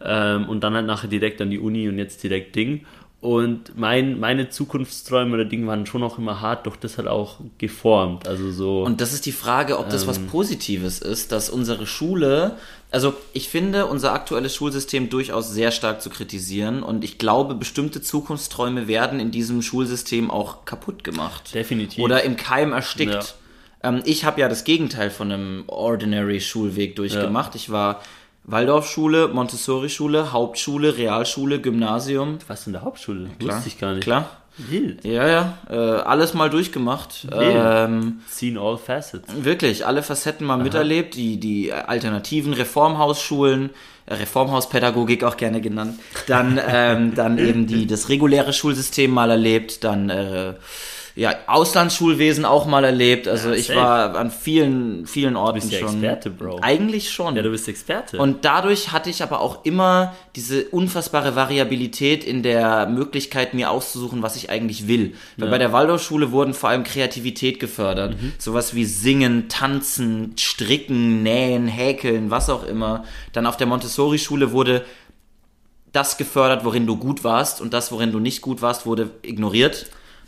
Ähm, und dann halt nachher direkt an die Uni und jetzt direkt Ding. Und mein, meine Zukunftsträume oder Dinge waren schon auch immer hart, doch das halt auch geformt. Also so. Und das ist die Frage, ob das was Ähm. Positives ist, dass unsere Schule, also ich finde unser aktuelles Schulsystem durchaus sehr stark zu kritisieren und ich glaube, bestimmte Zukunftsträume werden in diesem Schulsystem auch kaputt gemacht. definitiv. Oder im Keim erstickt. Ähm, ich habe ja das Gegenteil von einem ordinary Schulweg durchgemacht. Ich war Waldorfschule, Montessori-Schule, Hauptschule, Realschule, Gymnasium. was in der Hauptschule? Klar. Wusste ich gar nicht. Klar. Wild. Ja, ja, äh, alles mal durchgemacht. Ähm, Seen all facets. Wirklich, alle Facetten mal miterlebt, die, die alternativen Reformhausschulen, äh, Reformhauspädagogik auch gerne genannt, dann, ähm, dann eben die, das reguläre Schulsystem mal erlebt, dann äh, ja, Auslandsschulwesen auch mal erlebt. Also Ja, ich war an vielen, vielen Orten bist ja schon. Experte, Bro. Eigentlich schon. Ja, du bist Experte. Und dadurch hatte ich aber auch immer diese unfassbare Variabilität in der Möglichkeit, mir auszusuchen, was ich eigentlich will. Weil bei der Waldorfschule wurden vor allem Kreativität gefördert. Sowas wie Singen, Tanzen, Stricken, Nähen, Häkeln, was auch immer. Dann auf der Montessori-Schule wurde das gefördert, worin du gut warst und das, worin du nicht gut warst, wurde ignoriert.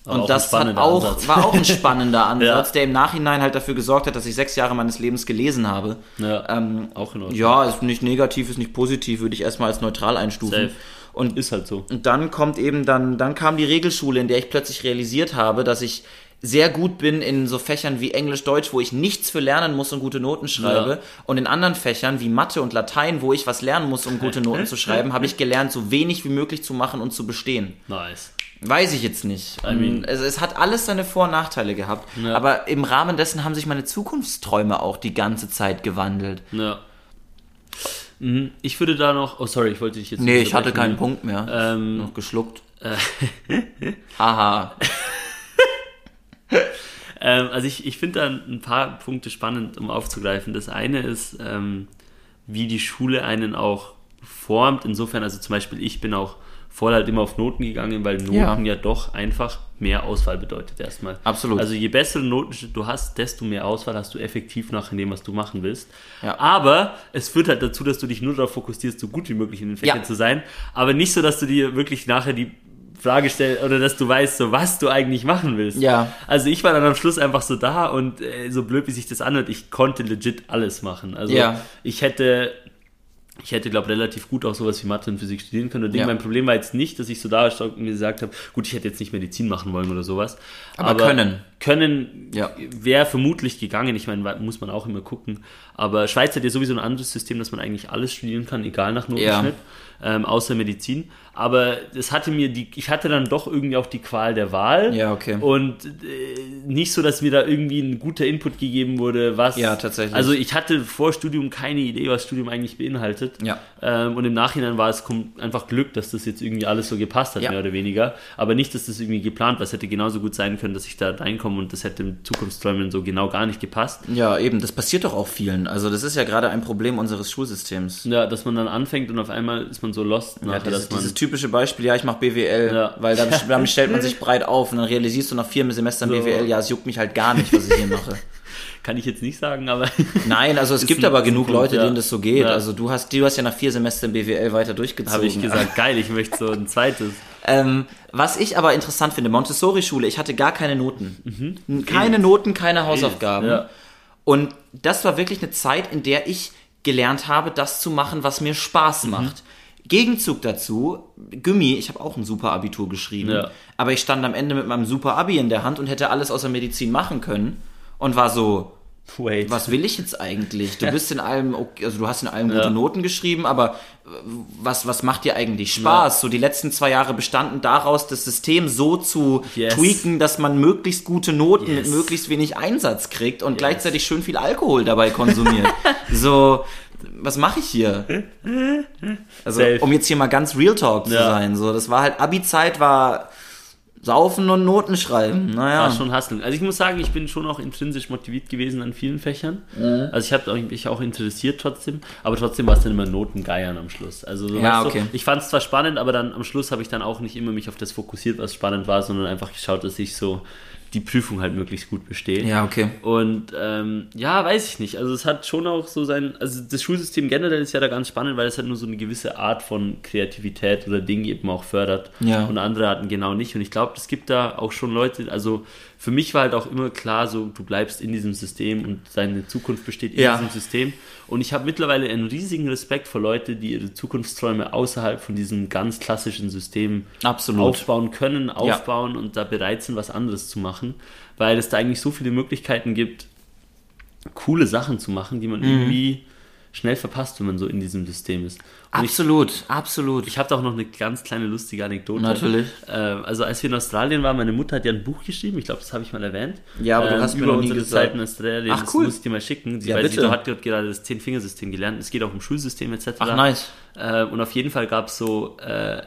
Aber und das hat auch, Ansatz. war auch ein spannender Ansatz, Ja. der im Nachhinein halt dafür gesorgt hat, dass ich sechs Jahre meines Lebens gelesen habe. ja, Ähm, auch in Ordnung. ja, ist nicht negativ, ist nicht positiv, würde ich erstmal als neutral einstufen. Safe. Und Ist halt so. und dann kommt eben dann, dann kam die Regelschule, in der ich plötzlich realisiert habe, dass ich sehr gut bin in so Fächern wie Englisch, Deutsch, wo ich nichts für lernen muss und gute Noten schreibe. Ja. Und in anderen Fächern wie Mathe und Latein, wo ich was lernen muss, um gute Noten zu schreiben, habe ich gelernt, so wenig wie möglich zu machen und zu bestehen. Nice. Weiß ich jetzt nicht. I mean- es, es hat alles seine Vor- und Nachteile gehabt. Ja. Aber im Rahmen dessen haben sich meine Zukunftsträume auch die ganze Zeit gewandelt. Ja. Mhm. Ich würde da noch. Oh, sorry, ich wollte dich jetzt. Nee, ich hatte keinen Punkt mehr. Ähm, Noch geschluckt. Haha. Ähm, also ich, ich finde da ein paar Punkte spannend, um aufzugreifen. Das eine ist, ähm, wie die Schule einen auch formt. Insofern, also zum Beispiel, ich bin auch voll halt immer auf Noten gegangen, weil Noten ja, Ja. doch einfach mehr Auswahl bedeutet erstmal. Absolut. Also je bessere Notenschnitt du hast, desto mehr Auswahl hast du effektiv nach in dem, was du machen willst. Ja. Aber es führt halt dazu, dass du dich nur darauf fokussierst, so gut wie möglich in den Fächern Ja. zu sein. Aber nicht so, dass du dir wirklich nachher die Frage stellst oder dass du weißt, so was du eigentlich machen willst. Ja. Also ich war dann am Schluss einfach so da und äh, so blöd wie sich das anhört, ich konnte legit alles machen. Also Ja. ich hätte, ich hätte glaube relativ gut auch sowas wie Mathe und Physik studieren können. Und Ja. mein Problem war jetzt nicht, dass ich so da und mir gesagt habe, gut, ich hätte jetzt nicht Medizin machen wollen oder sowas. Aber können. Können Ja. wäre vermutlich gegangen. Ich meine, muss man auch immer gucken. Aber Schweiz hat ja sowieso ein anderes System, dass man eigentlich alles studieren kann, egal nach Notenschnitt. Ähm, außer Medizin. Aber das hatte mir die, ich hatte dann doch irgendwie auch die Qual der Wahl. Ja, okay. Und äh, nicht so, dass mir da irgendwie ein guter Input gegeben wurde, was. Ja, tatsächlich. Also ich hatte vor Studium keine Idee, was Studium eigentlich beinhaltet. Ja. Ähm, und im Nachhinein war es einfach Glück, dass das jetzt irgendwie alles so gepasst hat, Ja. mehr oder weniger. Aber nicht, dass das irgendwie geplant war. Es hätte genauso gut sein können, dass ich da reinkomme und das hätte im Zukunftsträumen so genau gar nicht gepasst. Ja, eben, das passiert doch auch vielen. Also das ist ja gerade ein Problem unseres Schulsystems. Ja, dass man dann anfängt und auf einmal ist man so lost Ja, nachher, dieses, dass man. dieses typische Beispiel, ja, ich mache BWL, Ja. weil dann, dann stellt man sich breit auf und dann realisierst du nach vier Semestern So. BWL, ja, es juckt mich halt gar nicht, was ich hier mache. Kann ich jetzt nicht sagen, aber. Nein, also es gibt ein- aber genug Punkt, Leute, ja. denen das so geht. Ja. Also du hast, du hast ja nach vier Semestern BWL weiter durchgezogen. Habe ich gesagt, geil, ich möchte so ein zweites. Ähm, was ich aber interessant finde, Montessori-Schule, ich hatte gar keine Noten. Keine Wild. Noten, keine Hausaufgaben. Mhm. Ja. Und das war wirklich eine Zeit, in der ich gelernt habe, das zu machen, was mir Spaß Mhm. macht. Gegenzug dazu, Gummi, ich habe auch ein super Abitur geschrieben, Ja. aber ich stand am Ende mit meinem super Abi in der Hand und hätte alles außer Medizin machen können und war so, Wait. was will ich jetzt eigentlich? Du bist in allem, okay, also du hast in allem Ja. gute Noten geschrieben, aber was, was macht dir eigentlich Spaß? So die letzten zwei Jahre bestanden daraus, das System so zu Yes. tweaken, dass man möglichst gute Noten Yes. mit möglichst wenig Einsatz kriegt und gleichzeitig schön viel Alkohol dabei konsumiert. so, was mache ich hier? Also, Safe. um jetzt hier mal ganz Real Talk zu Ja. sein. So, das war halt, Abi-Zeit war Saufen und Noten schreiben. Naja. war schon hustlen. Also ich muss sagen, ich bin schon auch intrinsisch motiviert gewesen an vielen Fächern. Also ich habe mich auch interessiert trotzdem, aber trotzdem war es dann immer Notengeiern am Schluss. Also so, Ja, okay. du, ich fand es zwar spannend, aber dann am Schluss habe ich dann auch nicht immer mich auf das fokussiert, was spannend war, sondern einfach geschaut, dass ich so die Prüfung halt möglichst gut bestehe. Ja, okay. Und ähm, ja, weiß ich nicht. Also es hat schon auch so sein, also das Schulsystem generell ist ja da ganz spannend, weil es halt nur so eine gewisse Art von Kreativität oder Dinge eben auch fördert. Ja. Und andere Arten genau nicht. Und ich glaube, es gibt da auch schon Leute, also für mich war halt auch immer klar, so du bleibst in diesem System und deine Zukunft besteht in Ja. diesem System. Und ich habe mittlerweile einen riesigen Respekt vor Leute, die ihre Zukunftsträume außerhalb von diesem ganz klassischen System Absolut. aufbauen können, aufbauen und da bereit sind, was anderes zu machen, weil es da eigentlich so viele Möglichkeiten gibt, coole Sachen zu machen, die man irgendwie schnell verpasst, wenn man so in diesem System ist. Und ich, Absolut, absolut. ich habe da auch noch eine ganz kleine lustige Anekdote. Natürlich. Ähm, also als wir in Australien waren, meine Mutter hat ja ein Buch geschrieben, ich glaube, das habe ich mal erwähnt. Ja, aber du ähm, hast mir über noch nie unsere gesagt. Zeit in Australien. Ach, das cool. muss ich dir mal schicken. Sie, Ja, bitte. sie hat gerade das Zehn-Fingersystem gelernt. Es geht auch um Schulsystem etc. Ach, nice. Äh, und auf jeden Fall gab es so äh,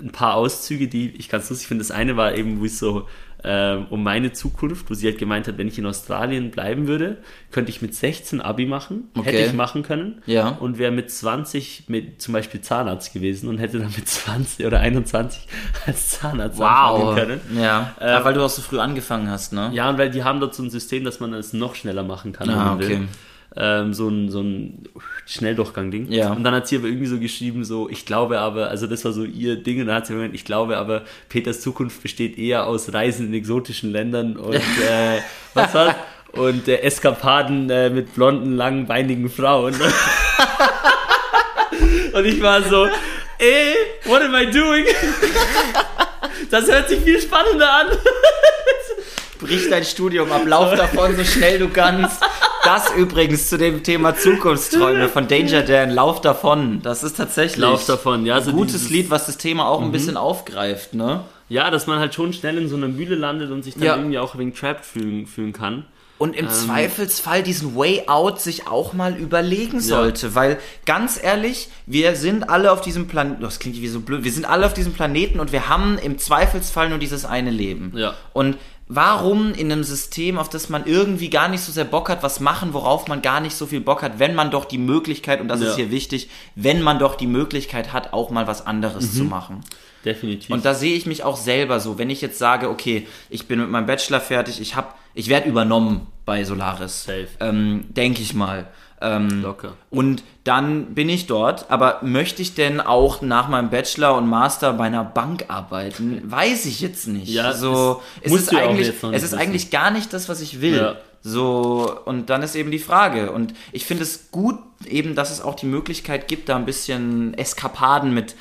ein paar Auszüge, die ich ganz lustig finde. Das eine war eben, wo es so ähm, um meine Zukunft, wo sie halt gemeint hat, wenn ich in Australien bleiben würde, könnte ich mit 16 Abi machen, Okay. hätte ich machen können Ja. und wäre mit 20 mit zum Beispiel Zahnarzt gewesen und hätte dann mit 20 oder 21 als Zahnarzt anfangen können. Ja. Ähm, ja, weil du auch so früh angefangen hast, ne? Ja, und weil die haben dort so ein System, dass man es noch schneller machen kann, Ah, wenn man okay. will. Ähm, so ein, so ein Schnelldurchgang-Ding. Ja. Und dann hat sie aber irgendwie so geschrieben, so, ich glaube aber, also das war so ihr Ding, und dann hat sie gemeint, ich glaube aber, Peters Zukunft besteht eher aus Reisen in exotischen Ländern und, äh, was war's? Und äh, Eskapaden äh, mit blonden, langen, beinigen Frauen. und ich war so, Ey, what am I doing? Das hört sich viel spannender an. Brich dein Studium ab, lauf davon so schnell du kannst. Das übrigens zu dem Thema Zukunftsträume von Danger Dan, lauf davon. Das ist tatsächlich Lauf davon, ja. So ein gutes dieses- Lied, was das Thema auch ein bisschen aufgreift, ne? Ja, dass man halt schon schnell in so einer Mühle landet und sich dann Ja. irgendwie auch wegen trapped fühlen, fühlen kann. Und Ähm. im Zweifelsfall diesen Way Out sich auch mal überlegen sollte. Weil, ganz ehrlich, wir sind alle auf diesem Planeten, das klingt wie so blöd, wir sind alle auf diesem Planeten und wir haben im Zweifelsfall nur dieses eine Leben. Ja. Und warum in einem System, auf das man irgendwie gar nicht so sehr Bock hat, was machen, worauf man gar nicht so viel Bock hat, wenn man doch die Möglichkeit, und das Ja. ist hier wichtig, wenn man doch die Möglichkeit hat, auch mal was anderes Mhm. zu machen. Definitiv. Und da sehe ich mich auch selber so, wenn ich jetzt sage, okay, ich bin mit meinem Bachelor fertig, ich hab, ich werde übernommen bei Solaris. Ähm, Denke ich mal. Ähm, Locker. Und dann bin ich dort, aber möchte ich denn auch nach meinem Bachelor und Master bei einer Bank arbeiten? Weiß ich jetzt nicht. Ja, so, es es ist eigentlich, es ist eigentlich gar nicht das, was ich will. Ja. So, und dann ist eben die Frage. Und ich finde es gut, eben, dass es auch die Möglichkeit gibt, da ein bisschen Eskapaden mit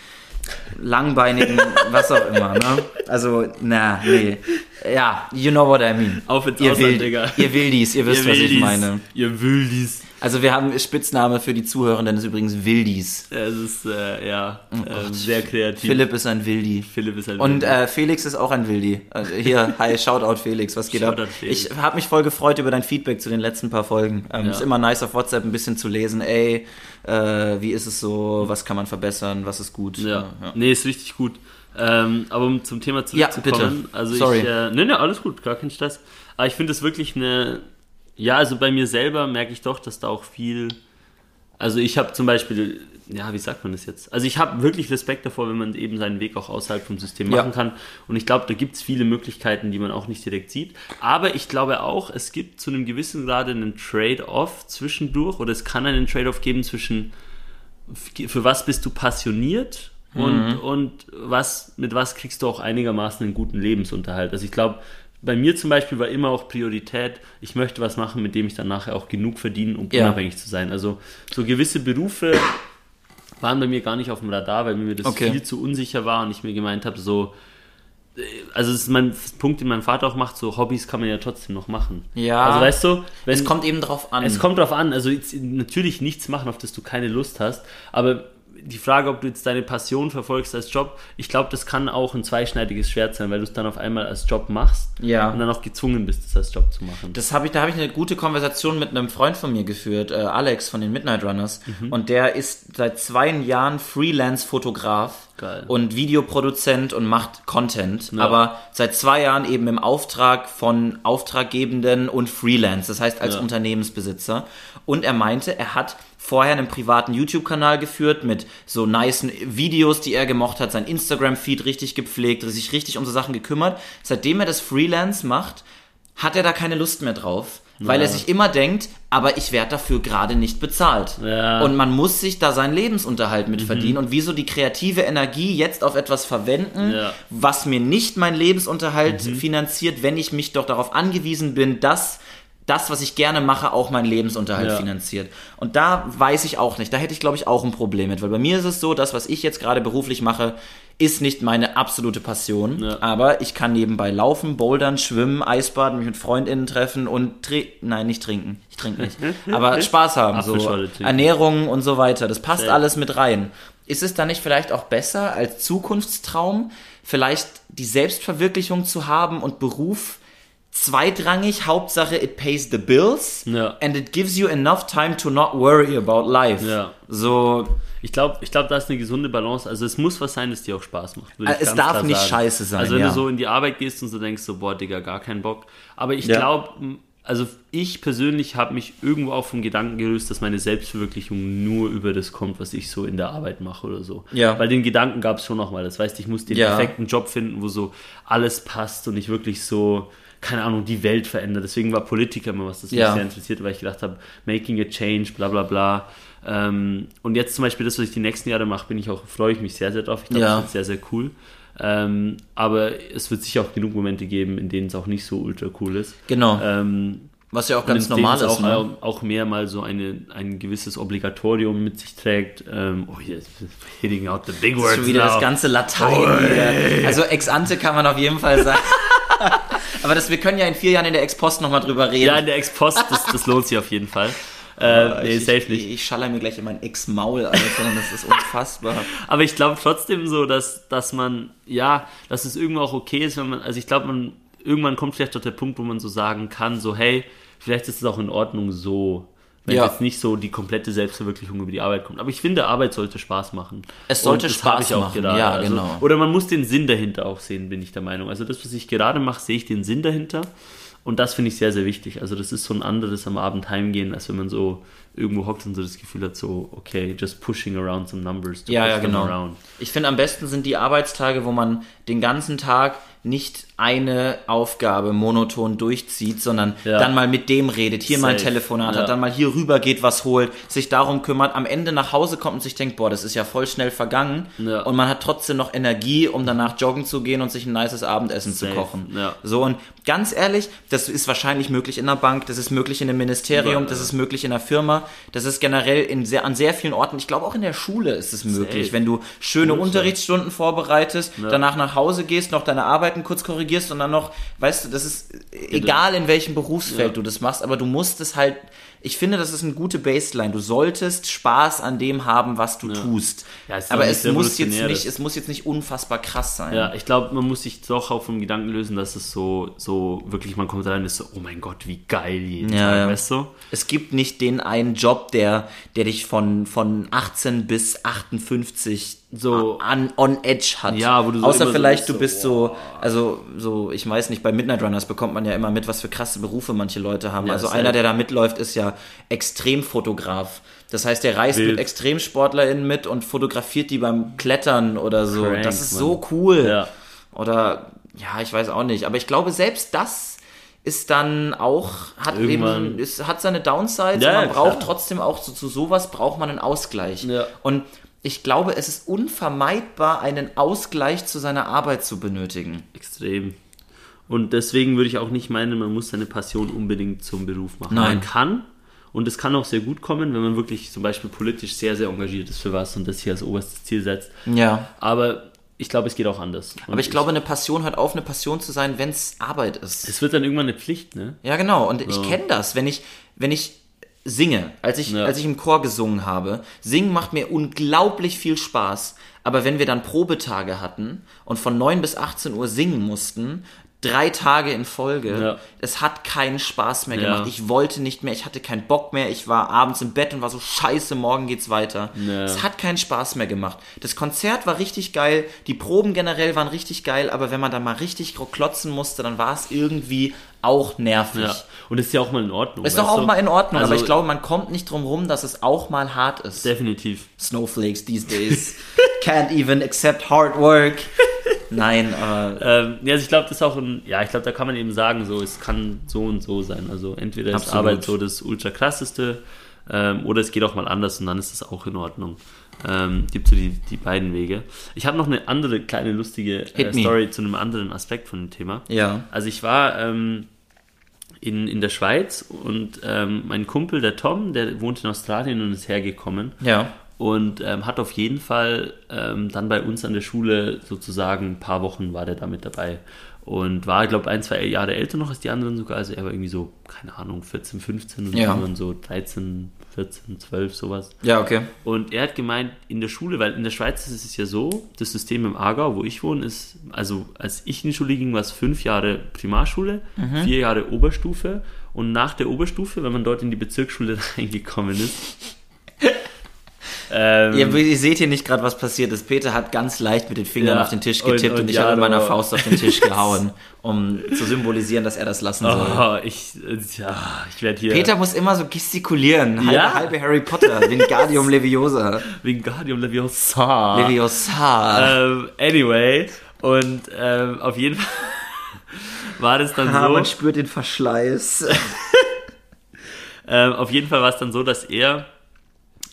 langbeinigen, was auch immer, ne? Also, na, nee. Ja, you know what I mean. Auf ins ihr, Ausland, Wild, Digga. ihr Wildis, ihr wisst, Ihr was ich Wildis, meine. Ihr Wildis. Also wir haben Spitzname für die Zuhörenden, ist übrigens Wildis. Es ist, äh, ja, äh, sehr kreativ. Oh Philipp ist ein Wildi. Philipp ist Und Wildi. äh, Felix ist auch ein Wildi. Also hier, hi, Shoutout Felix, was geht ab? Shoutout Felix. Ich habe mich voll gefreut über dein Feedback zu den letzten paar Folgen. Ähm, Ja. Ist immer nice auf WhatsApp ein bisschen zu lesen, ey, äh, wie ist es so, was kann man verbessern, was ist gut. Ja. ja. Nee, ist richtig gut. Ähm, aber um zum Thema Ja, zurückzukommen, bitte. also Sorry. ich, äh, nee, nee, alles gut, gar kein Stress. Aber ich finde es wirklich eine, ja, also bei mir selber merke ich doch, dass da auch viel, also ich habe zum Beispiel, ja, wie sagt man das jetzt? Also ich habe wirklich Respekt davor, wenn man eben seinen Weg auch außerhalb vom System Ja. machen kann. Und ich glaube, da gibt es viele Möglichkeiten, die man auch nicht direkt sieht. Aber ich glaube auch, es gibt zu einem gewissen Grade einen Trade-off zwischendurch oder es kann einen Trade-off geben zwischen für was bist du passioniert und, und was, mit was kriegst du auch einigermaßen einen guten Lebensunterhalt. Also ich glaube, bei mir zum Beispiel war immer auch Priorität, ich möchte was machen, mit dem ich dann nachher auch genug verdiene, um Ja. unabhängig zu sein. Also so gewisse Berufe waren bei mir gar nicht auf dem Radar, weil mir das Okay. viel zu unsicher war und ich mir gemeint habe, so, äh, also das ist mein Punkt, den mein Vater auch macht, so Hobbys kann man ja trotzdem noch machen. Ja. Also weißt du, wenn, Es kommt eben drauf an. es kommt drauf an, also jetzt natürlich nichts machen, auf das du keine Lust hast, aber die Frage, ob du jetzt deine Passion verfolgst als Job, ich glaube, das kann auch ein zweischneidiges Schwert sein, weil du es dann auf einmal als Job machst Ja. und dann auch gezwungen bist, es als Job zu machen. Das habe ich, da habe ich eine gute Konversation mit einem Freund von mir geführt, äh, Alex von den Midnight Runners. Mhm. Und der ist seit zwei Jahren Freelance-Fotograf und Videoproduzent und macht Content. Ja. Aber seit zwei Jahren eben im Auftrag von Auftraggebenden und Freelance, das heißt als Ja. Unternehmensbesitzer. Und er meinte, er hat vorher einen privaten YouTube-Kanal geführt mit so nicen Videos, die er gemocht hat, sein Instagram-Feed richtig gepflegt, sich richtig um so Sachen gekümmert. Seitdem er das Freelance macht, hat er da keine Lust mehr drauf. Weil er sich immer denkt, aber ich werde dafür gerade nicht bezahlt. Ja. Und man muss sich da seinen Lebensunterhalt mit verdienen. Und wieso die kreative Energie jetzt auf etwas verwenden, Ja. was mir nicht meinen Lebensunterhalt finanziert, wenn ich mich doch darauf angewiesen bin, dass das, was ich gerne mache, auch meinen Lebensunterhalt Ja. finanziert. Und da weiß ich auch nicht. Da hätte ich, glaube ich, auch ein Problem mit. Weil bei mir ist es so, das, was ich jetzt gerade beruflich mache, ist nicht meine absolute Passion. Ja. Aber ich kann nebenbei laufen, bouldern, schwimmen, Eisbaden, mich mit FreundInnen treffen und tre nein, nicht trinken. Ich trinke nicht. Aber Spaß haben. So trinken. Ernährung und so weiter. Das passt Safe. alles mit rein. Ist es dann nicht vielleicht auch besser als Zukunftstraum, vielleicht die Selbstverwirklichung zu haben und Beruf zweitrangig, Hauptsache it pays the bills Ja. and it gives you enough time to not worry about life. Ja. So, Ich glaube, ich glaub, da ist eine gesunde Balance. Also es muss was sein, das dir auch Spaß macht. Äh, es darf nicht sagen. scheiße sein, Also wenn ja. du so in die Arbeit gehst und so denkst, so, boah, Digga, gar keinen Bock. Aber ich Ja. glaube, also ich persönlich habe mich irgendwo auch vom Gedanken gelöst, dass meine Selbstverwirklichung nur über das kommt, was ich so in der Arbeit mache oder so. Ja. Weil den Gedanken gab es schon nochmal. Das heißt, ich muss den Ja. perfekten Job finden, wo so alles passt und ich wirklich so, keine Ahnung, die Welt verändere. Deswegen war Politiker immer was, das mich Ja. sehr interessiert, weil ich gedacht habe, making a change, bla bla bla. Ähm, und jetzt zum Beispiel das, was ich die nächsten Jahre mache, bin ich auch, freue ich mich sehr, sehr drauf. Ich glaube, Ja. das wird sehr, sehr cool. Ähm, aber es wird sicher auch genug Momente geben, in denen es auch nicht so ultra cool ist. genau. Ähm, Was ja auch ganz normal ist. auch, ne? auch mehr mal so eine, ein gewisses Obligatorium mit sich trägt. Ähm, oh, hier hitting out the big Das words ist schon wieder now. das ganze Latein hier. Also ex ante kann man auf jeden Fall sagen. Aber das, wir können ja in vier Jahren in der Ex-Post nochmal drüber reden. Ja, in der Ex-Post, das, das lohnt sich auf jeden Fall. Äh, nee, ich, safe ich, nicht. ich schaller mir gleich in mein Ex-Maul, Alter. Das ist unfassbar. Aber ich glaube trotzdem so, dass, dass man, ja, dass es irgendwo auch okay ist, wenn man, also ich glaube, man, irgendwann kommt vielleicht doch der Punkt, wo man so sagen kann, so, hey, vielleicht ist es auch in Ordnung so. Wenn Ja. jetzt nicht so die komplette Selbstverwirklichung über die Arbeit kommt. Aber ich finde, Arbeit sollte Spaß machen. Es sollte Spaß machen, gerade. ja, also, genau. Oder man muss den Sinn dahinter auch sehen, bin ich der Meinung. Also das, was ich gerade mache, sehe ich den Sinn dahinter. Und das finde ich sehr, sehr wichtig. Also das ist so ein anderes am Abend heimgehen, als wenn man so irgendwo hockt und so das Gefühl hat, so, okay, just pushing around some numbers. to Ja, push ja, them genau. around. Ich finde, am besten sind die Arbeitstage, wo man den ganzen Tag nicht eine Aufgabe monoton durchzieht, sondern Ja. dann mal mit dem redet, hier mal ein Safe. Telefonat Ja. hat, dann mal hier rüber geht, was holt, sich darum kümmert, am Ende nach Hause kommt und sich denkt, boah, das ist ja voll schnell vergangen Ja. und man hat trotzdem noch Energie, um danach joggen zu gehen und sich ein nices Abendessen Safe. zu kochen. Ja. So und ganz ehrlich, das ist wahrscheinlich möglich in einer Bank, das ist möglich in einem Ministerium, das ist möglich in einer Firma, das ist generell in sehr, an sehr vielen Orten, ich glaube auch in der Schule ist es möglich, Safe. wenn du schöne. Unterrichtsstunden vorbereitest, danach nach Hause gehst, noch deine Arbeiten kurz korrigierst und dann noch, weißt du, das ist egal in welchem Berufsfeld Ja. du das machst, aber du musst es halt, ich finde, das ist eine gute Baseline. Du solltest Spaß an dem haben, was du tust. Ja, es aber es muss jetzt nicht, es muss jetzt nicht unfassbar krass sein. Ja, ich glaube, man muss sich doch auch vom Gedanken lösen, dass es so, so wirklich, man kommt rein und ist so, oh mein Gott, wie geil jeden Ja, Tag, ja. weißt du? Es gibt nicht den einen Job, der, der dich von, von 18 bis 58 So- an, on edge hat. Ja, wo du so Außer so vielleicht, bist, du so, bist so, also, so, ich weiß nicht, bei Midnight Runners bekommt man ja immer mit, was für krasse Berufe manche Leute haben. Ja, also einer, der da mitläuft, ist ja Extremfotograf. Das heißt, der reist Wild. mit ExtremsportlerInnen mit und fotografiert die beim Klettern oder so. Crank, das ist Mann. so cool. Ja. Oder, ja, ich weiß auch nicht. Aber ich glaube, selbst das ist dann auch, hat Irgendwann- eben, ist, hat seine Downsides Ja, man braucht klar. trotzdem auch so, zu sowas braucht man einen Ausgleich. Ja. Und ich glaube, es ist unvermeidbar, einen Ausgleich zu seiner Arbeit zu benötigen. Extrem. Und deswegen würde ich auch nicht meinen, man muss seine Passion unbedingt zum Beruf machen. Nein. Man kann, und es kann auch sehr gut kommen, wenn man wirklich zum Beispiel politisch sehr, sehr engagiert ist für was und das hier als oberstes Ziel setzt. Ja. Aber ich glaube, es geht auch anders. Und Aber ich glaube, eine Passion hört auf, eine Passion zu sein, wenn es Arbeit ist. es wird dann irgendwann eine Pflicht, ne? Ja, genau. Und ich Ja. kenne das, wenn ich, wenn ich singe, als ich, Ja. als ich im Chor gesungen habe. Singen macht mir unglaublich viel Spaß. Aber wenn wir dann Probetage hatten und von 9 bis 18 Uhr singen mussten, drei Tage in Folge, Ja. es hat keinen Spaß mehr Ja. gemacht. Ich wollte nicht mehr, ich hatte keinen Bock mehr. Ich war abends im Bett und war so scheiße, morgen geht's weiter. Ja. Es hat keinen Spaß mehr gemacht. Das Konzert war richtig geil, die Proben generell waren richtig geil, aber wenn man da mal richtig klotzen musste, dann war es irgendwie auch nervig. Ja. Und ist ja auch mal in Ordnung. Ist doch auch du? mal in Ordnung, Also, aber ich glaube, man kommt nicht drum rum, dass es auch mal hart ist. Definitiv. Snowflakes these days can't even accept hard work. Nein, aber Ähm, ja, also ich glaube, das ist auch ein, ja, ich glaube, da kann man eben sagen, so, es kann so und so sein. Also entweder ist Absolut. Arbeit so das ultra krasseste ähm, oder es geht auch mal anders und dann ist das auch in Ordnung. Ähm, gibt so die, die beiden Wege. Ich habe noch eine andere kleine lustige äh. Story zu einem anderen Aspekt von dem Thema. ja. Also ich war ähm, in, in der Schweiz und ähm, mein Kumpel, der Tom, der wohnt in Australien und ist hergekommen Ja. Und ähm, hat auf jeden Fall ähm, dann bei uns an der Schule sozusagen ein paar Wochen war der da mit dabei und war, glaube ein, zwei Jahre älter noch als die anderen sogar, also er war irgendwie so, keine Ahnung, 14, 15 und Ja. die so 13, 14, 12, sowas. Ja, okay. Und er hat gemeint, in der Schule, weil in der Schweiz ist es ja so, das System im Aargau, wo ich wohne, ist, also als ich in die Schule ging, war es fünf Jahre Primarschule, Mhm. vier Jahre Oberstufe und nach der Oberstufe, wenn man dort in die Bezirksschule reingekommen ist, ähm, Ihr, ihr seht hier nicht gerade, was passiert ist. Peter hat ganz leicht mit den Fingern Ja, auf den Tisch und- getippt und, und ich habe mit meiner Faust auf den Tisch gehauen, um zu symbolisieren, dass er das lassen soll. oh, ich, ja, ich werde hier Peter muss immer so gestikulieren. Halbe, Ja. halbe Harry Potter, Wingardium Leviosa. Wingardium Leviosa. Leviosa. ähm, anyway, und ähm, auf jeden Fall war das dann Ah, so. man spürt den Verschleiß. Ähm, auf jeden Fall war es dann so, dass er,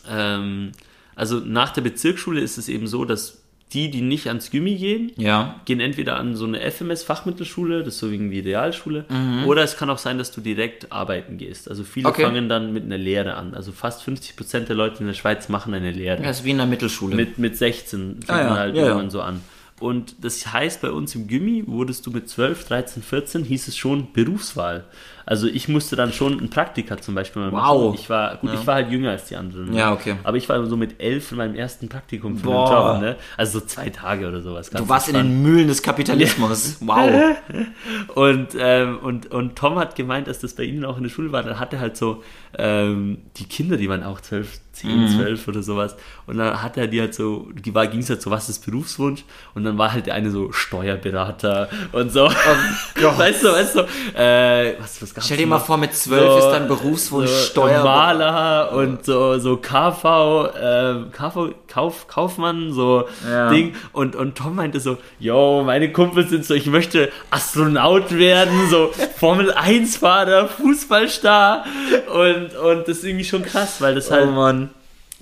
ähm, also nach der Bezirksschule ist es eben so, dass die, die nicht ans Gymi gehen, Ja. gehen entweder an so eine FMS-Fachmittelschule, das ist so wie die Realschule, Mhm. oder es kann auch sein, dass du direkt arbeiten gehst. Also viele Okay. fangen dann mit einer Lehre an. Also fast 50% der Leute in der Schweiz machen eine Lehre. Das ist wie in der Mittelschule. Mit, mit 16 fängt Ah, ja. man halt ja. irgendwann so an. Und das heißt, bei uns im Gymi wurdest du mit 12, 13, 14, hieß es schon Berufswahl. Also ich musste dann schon ein Praktika zum Beispiel mal Wow. machen. Ich war, gut, ich war halt jünger als die anderen. ne? Ja, okay. Aber ich war so mit 11 in meinem ersten Praktikum für Boah. den Job. Ne? Also so zwei Tage oder sowas. du warst in den Mühlen des Kapitalismus. Wow. Und, ähm, und, und Tom hat gemeint, dass das bei ihnen auch in der Schule war. Dann hatte halt so ähm, die Kinder, die waren auch 12, 10, Mhm. 12 oder sowas. Und dann hat er die halt so, ging es halt so, was ist Berufswunsch? Und dann war halt der eine so Steuerberater und so. weißt du, weißt du, äh, was, was gab's Stell dir mal vor, mit 12 ist dein Berufswunsch Steuer. Maler und so, so KV, äh, KV, Kauf, Kaufmann, so Ja. Ding. Und, und Tom meinte so, yo, meine Kumpels sind so, ich möchte Astronaut werden, so Formel 1 Fahrer, Fußballstar. Und, und das ist irgendwie schon krass, weil das halt, Oh Mann.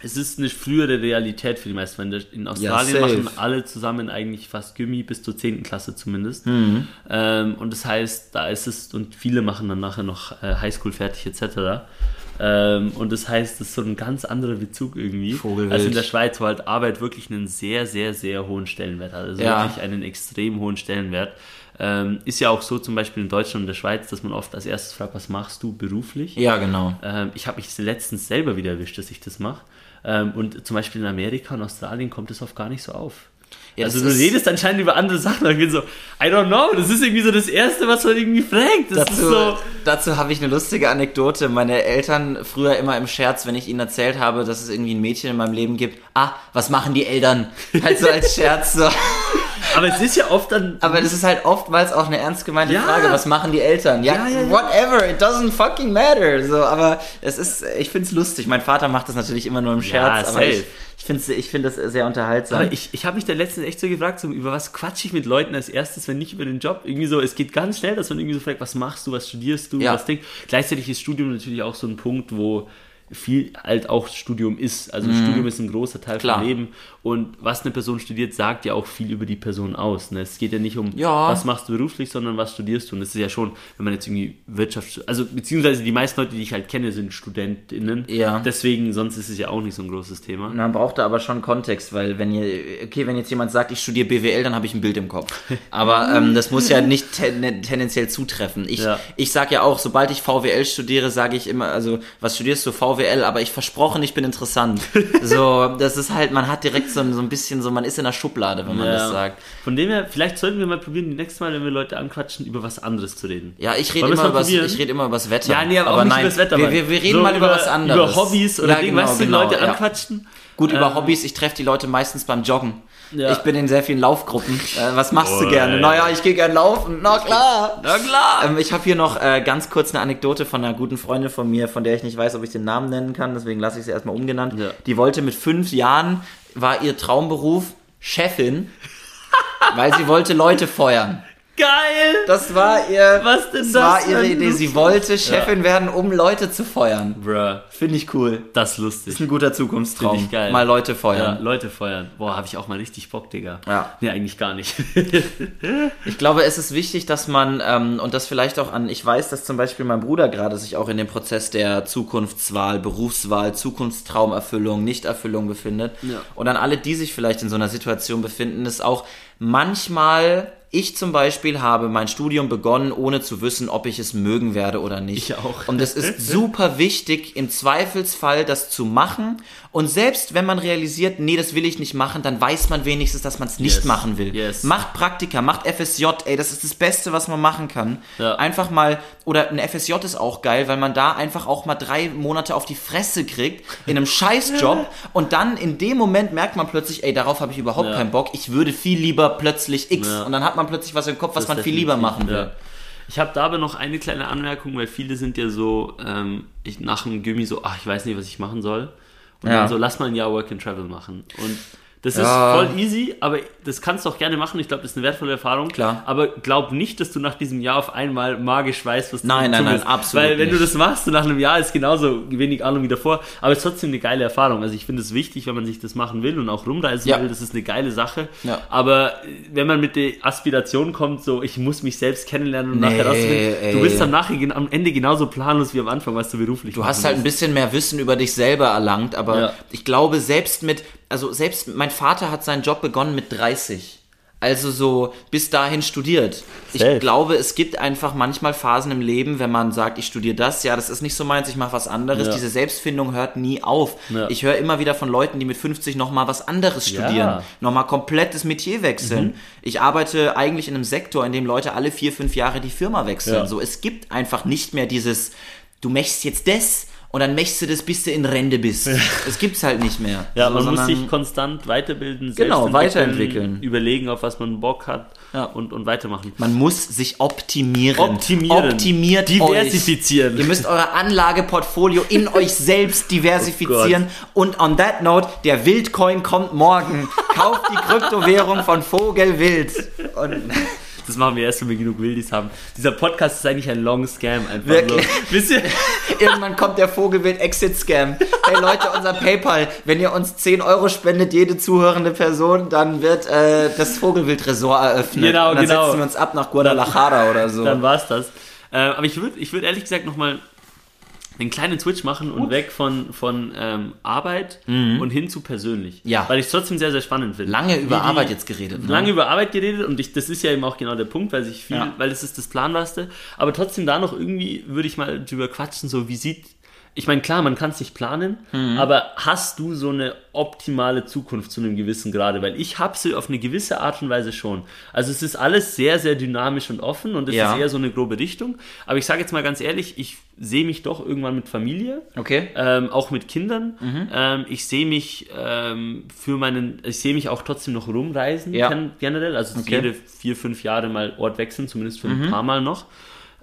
Es ist eine frühere Realität für die meisten. Weil in Australien safe. machen alle zusammen eigentlich fast Gummi bis zur 10. Klasse zumindest. Mhm. Ähm, und das heißt, da ist es, und viele machen dann nachher noch äh, Highschool fertig etc. Ähm, und das heißt, das ist so ein ganz anderer Bezug irgendwie. Vogelwild. Als in der Schweiz, wo halt Arbeit wirklich einen sehr, sehr, sehr hohen Stellenwert hat. Also Ja. wirklich einen extrem hohen Stellenwert. Ähm, ist ja auch so zum Beispiel in Deutschland und der Schweiz, dass man oft als erstes fragt, was machst du beruflich? Ja, genau. Ähm, ich habe mich letztens selber wieder erwischt, dass ich das mache. Ähm, und zum Beispiel in Amerika und Australien kommt es oft gar nicht so auf. Ja, also du redest anscheinend über andere Sachen. Ich bin so, I don't know, das ist irgendwie so das Erste, was man irgendwie fragt. Das Dazu, so. dazu habe ich eine lustige Anekdote. Meine Eltern früher immer im Scherz, wenn ich ihnen erzählt habe, dass es irgendwie ein Mädchen in meinem Leben gibt, ah, was machen die Eltern? Halt so als Scherz so. Aber es ist ja oft dann. Aber das ist halt oftmals auch eine ernst gemeinte Ja. Frage, was machen die Eltern? Ja, Ja, ja, whatever, it doesn't fucking matter. So, aber es ist, ich find's lustig. Mein Vater macht das natürlich immer nur im Scherz, aber ich, ich finde ich find das sehr unterhaltsam. aber ich, ich habe mich da letztens echt so gefragt, so, über was quatsche ich mit Leuten als erstes, wenn nicht über den Job? Irgendwie so, es geht ganz schnell, dass man irgendwie so fragt, was machst du, was studierst du, was denkst Gleichzeitig ist Studium natürlich auch so ein Punkt, wo viel halt auch Studium ist. Also Studium ist ein großer Teil Mhm. Klar. vom Leben und was eine Person studiert, sagt ja auch viel über die Person aus. Ne? Es geht ja nicht um, Ja. was machst du beruflich, sondern was studierst du. Und das ist ja schon, wenn man jetzt irgendwie Wirtschaft, also beziehungsweise die meisten Leute, die ich halt kenne, sind StudentInnen. Ja. Deswegen, sonst ist es ja auch nicht so ein großes Thema. Man braucht da aber schon Kontext, weil wenn ihr, okay, wenn jetzt jemand sagt, ich studiere BWL, dann habe ich ein Bild im Kopf. Aber ähm, das muss ja nicht ten, tendenziell zutreffen. Ich, Ja. ich sage ja auch, sobald ich VWL studiere, sage ich immer, also was studierst du VWL? Aber ich versprochen, ich bin interessant. so, das ist halt, man hat direkt so, ein- so ein bisschen so, man ist in der Schublade, wenn man Ja. das sagt. Von dem her, vielleicht sollten wir mal probieren, die nächste Mal, wenn wir Leute anquatschen, über was anderes zu reden. Ja, ich rede immer über ich rede immer über das Wetter. Ja, nee, aber, auch nicht über das Wetter. wir, wir, wir reden So mal über, was anderes. Über Hobbys oder Ja, Dinge, genau, weißt du, genau, Leute ja. anquatschen. Gut, über Ähm, Hobbys, ich treffe die Leute meistens beim Joggen. Ja. Ich bin in sehr vielen Laufgruppen. Äh, was machst du Boah, gerne? ey. Naja, ich gehe gern laufen. Na klar. Na klar. Ähm, ich habe hier noch äh, ganz kurz eine Anekdote von einer guten Freundin von mir, von der ich nicht weiß, ob ich den Namen nennen kann, deswegen lasse ich sie erstmal umgenannt. Ja. Die wollte mit fünf Jahren, war ihr Traumberuf Chefin, weil sie wollte Leute feuern. Geil! Das war ihr, Was denn das das war ihre Idee. Sie wollte Chefin werden, um Leute zu feuern. Bruh, Finde ich cool. das ist lustig. Ist ein guter Zukunftstraum. Finde ich geil. Mal Leute Ja, feuern. Leute feuern. Boah, habe ich auch mal richtig Bock, Digga. Ja. Nee, eigentlich gar nicht. Ich glaube, es ist wichtig, dass man, ähm, und das vielleicht auch an, ich weiß, dass zum Beispiel mein Bruder gerade sich auch in dem Prozess der Zukunftswahl, Berufswahl, Zukunftstraumerfüllung, Nichterfüllung befindet. Ja. Und an alle, die sich vielleicht in so einer Situation befinden, ist auch manchmal, ich zum Beispiel habe mein Studium begonnen, ohne zu wissen, ob ich es mögen werde oder nicht. Ich auch. Und es ist super wichtig, im Zweifelsfall das zu machen. Und selbst wenn man realisiert, nee, das will ich nicht machen, dann weiß man wenigstens, dass man es nicht Yes. machen will. Yes. Macht Praktika, macht FSJ, ey, das ist das Beste, was man machen kann. Ja. Einfach mal, oder ein FSJ ist auch geil, weil man da einfach auch mal drei Monate auf die Fresse kriegt, in einem Scheißjob, und dann in dem Moment merkt man plötzlich, ey, darauf habe ich überhaupt Ja. keinen Bock, ich würde viel lieber plötzlich X, Ja. und dann hat man plötzlich was im Kopf, was man viel lieber machen will. ja. Ich habe da aber noch eine kleine Anmerkung, weil viele sind ja so, ähm, ich nach dem Gymi so, ach, ich weiß nicht, was ich machen soll. Und Ja. dann so, lass mal ein Jahr Work and Travel machen. Und Das Ja. ist voll easy, aber das kannst du auch gerne machen. Ich glaube, das ist eine wertvolle Erfahrung. Klar. Aber glaub nicht, dass du nach diesem Jahr auf einmal magisch weißt, was du Nein, nein, nein, willst. absolut Weil wenn du nicht. das machst und nach einem Jahr ist genauso wenig Ahnung wie davor, aber es ist trotzdem eine geile Erfahrung. Also ich finde es wichtig, wenn man sich das machen will und auch rumreisen Ja. will, das ist eine geile Sache. Ja. Aber äh, wenn man mit der Aspiration kommt, so ich muss mich selbst kennenlernen und Nee, nachher rausfinden, ey. du bist am, nachher, am Ende genauso planlos wie am Anfang, was du beruflich Du hast halt ein bisschen mehr Wissen über dich selber erlangt, aber ich glaube, selbst mit, also selbst mein Vater hat seinen Job begonnen mit 30. Also so bis dahin studiert. Ich Safe. glaube, es gibt einfach manchmal Phasen im Leben, wenn man sagt, ich studiere das, ja, das ist nicht so meins, ich mache was anderes. Ja. Diese Selbstfindung hört nie auf. Ja. Ich höre immer wieder von Leuten, die mit 50 nochmal was anderes Ja. studieren, nochmal komplett das Metier wechseln. Mhm. Ich arbeite eigentlich in einem Sektor, in dem Leute alle vier, fünf Jahre die Firma wechseln. Ja. So, es gibt einfach nicht mehr dieses, du möchtest jetzt das und dann möchtest du das, bis du in Rente bist. Das gibt's halt nicht mehr. Ja, So, man muss sich konstant weiterbilden, Genau, weiterentwickeln. überlegen, auf was man Bock hat Ja. und, und weitermachen. Man muss sich optimieren. Optimieren. Optimiert Diversifizieren. Euch. Ihr müsst euer Anlageportfolio in euch selbst diversifizieren. Und on that note, der Wildcoin kommt morgen. Kauft die Kryptowährung von Vogelwild. Und Das machen wir erst, wenn wir genug Wildis haben. Dieser Podcast ist eigentlich ein Long Scam einfach Wirklich? so. Wisst ihr? irgendwann kommt der Vogelwild Exit Scam. Hey Leute, unser PayPal, wenn ihr uns 10 Euro spendet, jede zuhörende Person, dann wird äh, das Vogelwild-Ressort eröffnet. Genau, Und dann genau. setzen wir uns ab nach Guadalajara oder so. Dann war's das. Äh, aber ich würde ich würd ehrlich gesagt nochmal einen kleinen Switch machen und weg von, von ähm, Arbeit und hin zu persönlich. Mhm. Ja. Weil ich es trotzdem sehr, sehr spannend finde. Lange über die- Arbeit jetzt geredet. Ne? lange über Arbeit geredet und ich, das ist ja eben auch genau der Punkt, weil sich viel, Ja. weil es ist das Planbarste. Aber trotzdem da noch irgendwie würde ich mal drüber quatschen, so wie sieht. Ich meine, klar, man kann es nicht planen, Mhm. aber hast du so eine optimale Zukunft zu einem gewissen Grade? Weil ich habe sie auf eine gewisse Art und Weise schon. Also es ist alles sehr, sehr dynamisch und offen und es Ja. ist eher so eine grobe Richtung. Aber ich sage jetzt mal ganz ehrlich, ich sehe mich doch irgendwann mit Familie. Okay. Ähm, auch mit Kindern. Ähm, ich sehe mich ähm, für meinen, ich sehe mich auch trotzdem noch rumreisen Ja. gen- generell. Also Okay. jede vier, fünf Jahre mal Ort wechseln, zumindest für ein paar Mal noch.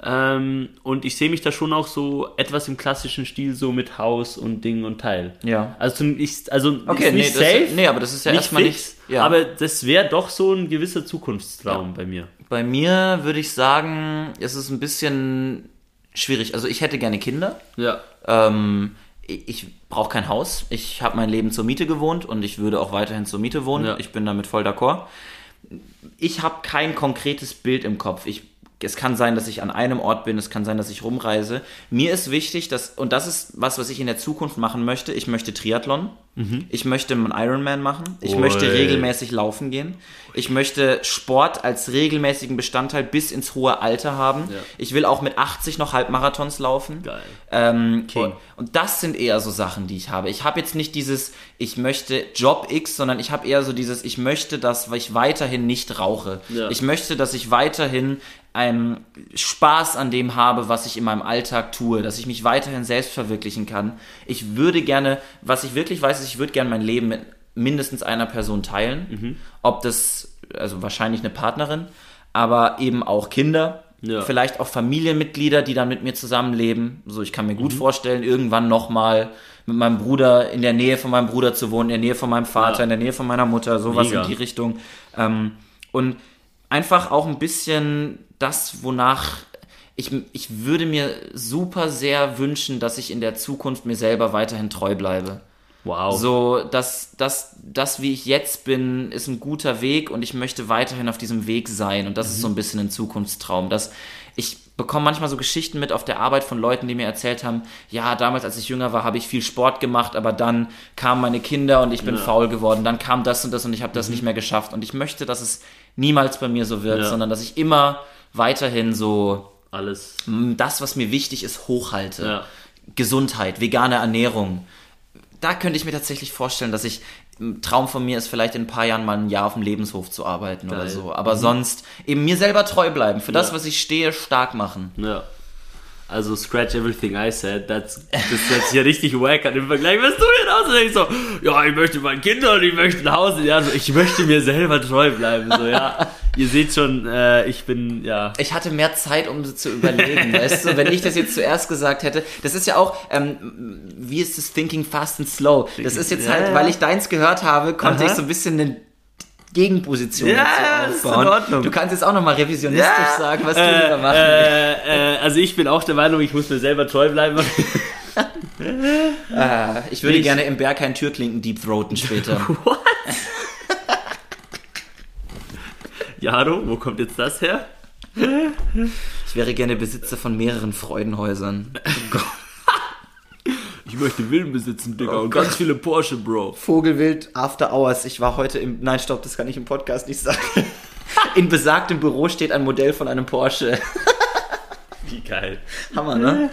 Ähm, und ich sehe mich da schon auch so etwas im klassischen Stil, so mit Haus und Ding und Teil. Ja. Also, ich, also Okay, ist nee, nicht das, safe, nee, aber das ist ja nicht erstmal fix, nicht. Ja. aber das wäre doch so ein gewisser Zukunftstraum bei mir. Bei mir würde ich sagen, es ist ein bisschen schwierig. Also ich hätte gerne Kinder. Ja. Ähm, ich ich brauche kein Haus. Ich habe mein Leben zur Miete gewohnt und ich würde auch weiterhin zur Miete wohnen. Ja. Ich bin damit voll d'accord. Ich habe kein konkretes Bild im Kopf. Ich, es kann sein, dass ich an einem Ort bin, es kann sein, dass ich rumreise. Mir ist wichtig, dass, und das ist was, was ich in der Zukunft machen möchte. Ich möchte Triathlon. Ich möchte einen Ironman machen. Ich Ui. möchte regelmäßig laufen gehen. Ich möchte Sport als regelmäßigen Bestandteil bis ins hohe Alter haben. Ja. Ich will auch mit 80 noch Halbmarathons laufen. Geil. Ähm, und, und das sind eher so Sachen, die ich habe. Ich habe jetzt nicht dieses, ich möchte Job X, sondern ich habe eher so dieses, ich möchte, dass ich weiterhin nicht rauche. Ja. Ich möchte, dass ich weiterhin einen Spaß an dem habe, was ich in meinem Alltag tue, dass ich mich weiterhin selbst verwirklichen kann. Ich würde gerne, was ich wirklich weiß, ist, ich würde gerne mein Leben mit mindestens einer Person teilen. Mhm. Ob das, also wahrscheinlich eine Partnerin, aber eben auch Kinder. Ja. Vielleicht auch Familienmitglieder, die dann mit mir zusammenleben. So, ich kann mir Mhm. gut vorstellen, irgendwann nochmal mit meinem Bruder in der Nähe von meinem Bruder zu wohnen, in der Nähe von meinem Vater, Ja. in der Nähe von meiner Mutter, sowas Mega. in die Richtung. Ähm, und einfach auch ein bisschen das, wonach ich, ich würde mir super sehr wünschen, dass ich in der Zukunft mir selber weiterhin treu bleibe. Wow. So, dass das, das, wie ich jetzt bin, ist ein guter Weg und ich möchte weiterhin auf diesem Weg sein. Und das ist so ein bisschen ein Zukunftstraum. Dass ich bekomme manchmal so Geschichten mit auf der Arbeit von Leuten, die mir erzählt haben, ja, damals, als ich jünger war, habe ich viel Sport gemacht, aber dann kamen meine Kinder und ich bin Ja. faul geworden. Dann kam das und das und ich habe das nicht mehr geschafft. Und ich möchte, dass es niemals bei mir so wird, Ja. sondern dass ich immer weiterhin so Alles. das, was mir wichtig ist, hochhalte. Ja. Gesundheit, vegane Ernährung. Da könnte ich mir tatsächlich vorstellen, dass ich Traum von mir ist, vielleicht in ein paar Jahren mal ein Jahr auf dem Lebenshof zu arbeiten oder Geil. so. Aber sonst eben mir selber treu bleiben, für das, Ja. was ich stehe, stark machen. Ja. Also scratch everything I said. That's, das hört sich ja richtig wack an im Vergleich. Was du hier raus? Und ich so, ja, ich möchte mein Kinder und ich möchte ein Haus. Ja, so, ich möchte mir selber treu bleiben. So, ja. Ihr seht schon, äh, ich bin, ja. Ich hatte mehr Zeit, um zu überlegen, weißt du, wenn ich das jetzt zuerst gesagt hätte. Das ist ja auch, ähm, wie ist das Thinking Fast and Slow? Das ist jetzt Ja, halt, ja. weil ich deins gehört habe, konnte Aha. ich so ein bisschen eine Gegenposition Ja, dazu ist in aufbauen. Ordnung. Du kannst jetzt auch nochmal revisionistisch sagen, was du lieber machen willst. äh, äh, also ich bin auch der Meinung, ich muss mir selber treu bleiben. Äh, ich würde ich- gerne im Berg einen Türklinken deep throaten später. Jaro, wo kommt jetzt das her? Ich wäre gerne Besitzer von mehreren Freudenhäusern. Ich möchte Villen besitzen, Digga, Oh und Gott. ganz viele Porsche, Bro. Vogelwild After Hours. Ich war heute im. Nein, stopp, das kann ich im Podcast nicht sagen. In besagtem Büro steht ein Modell von einem Porsche. Wie geil. Hammer, ne?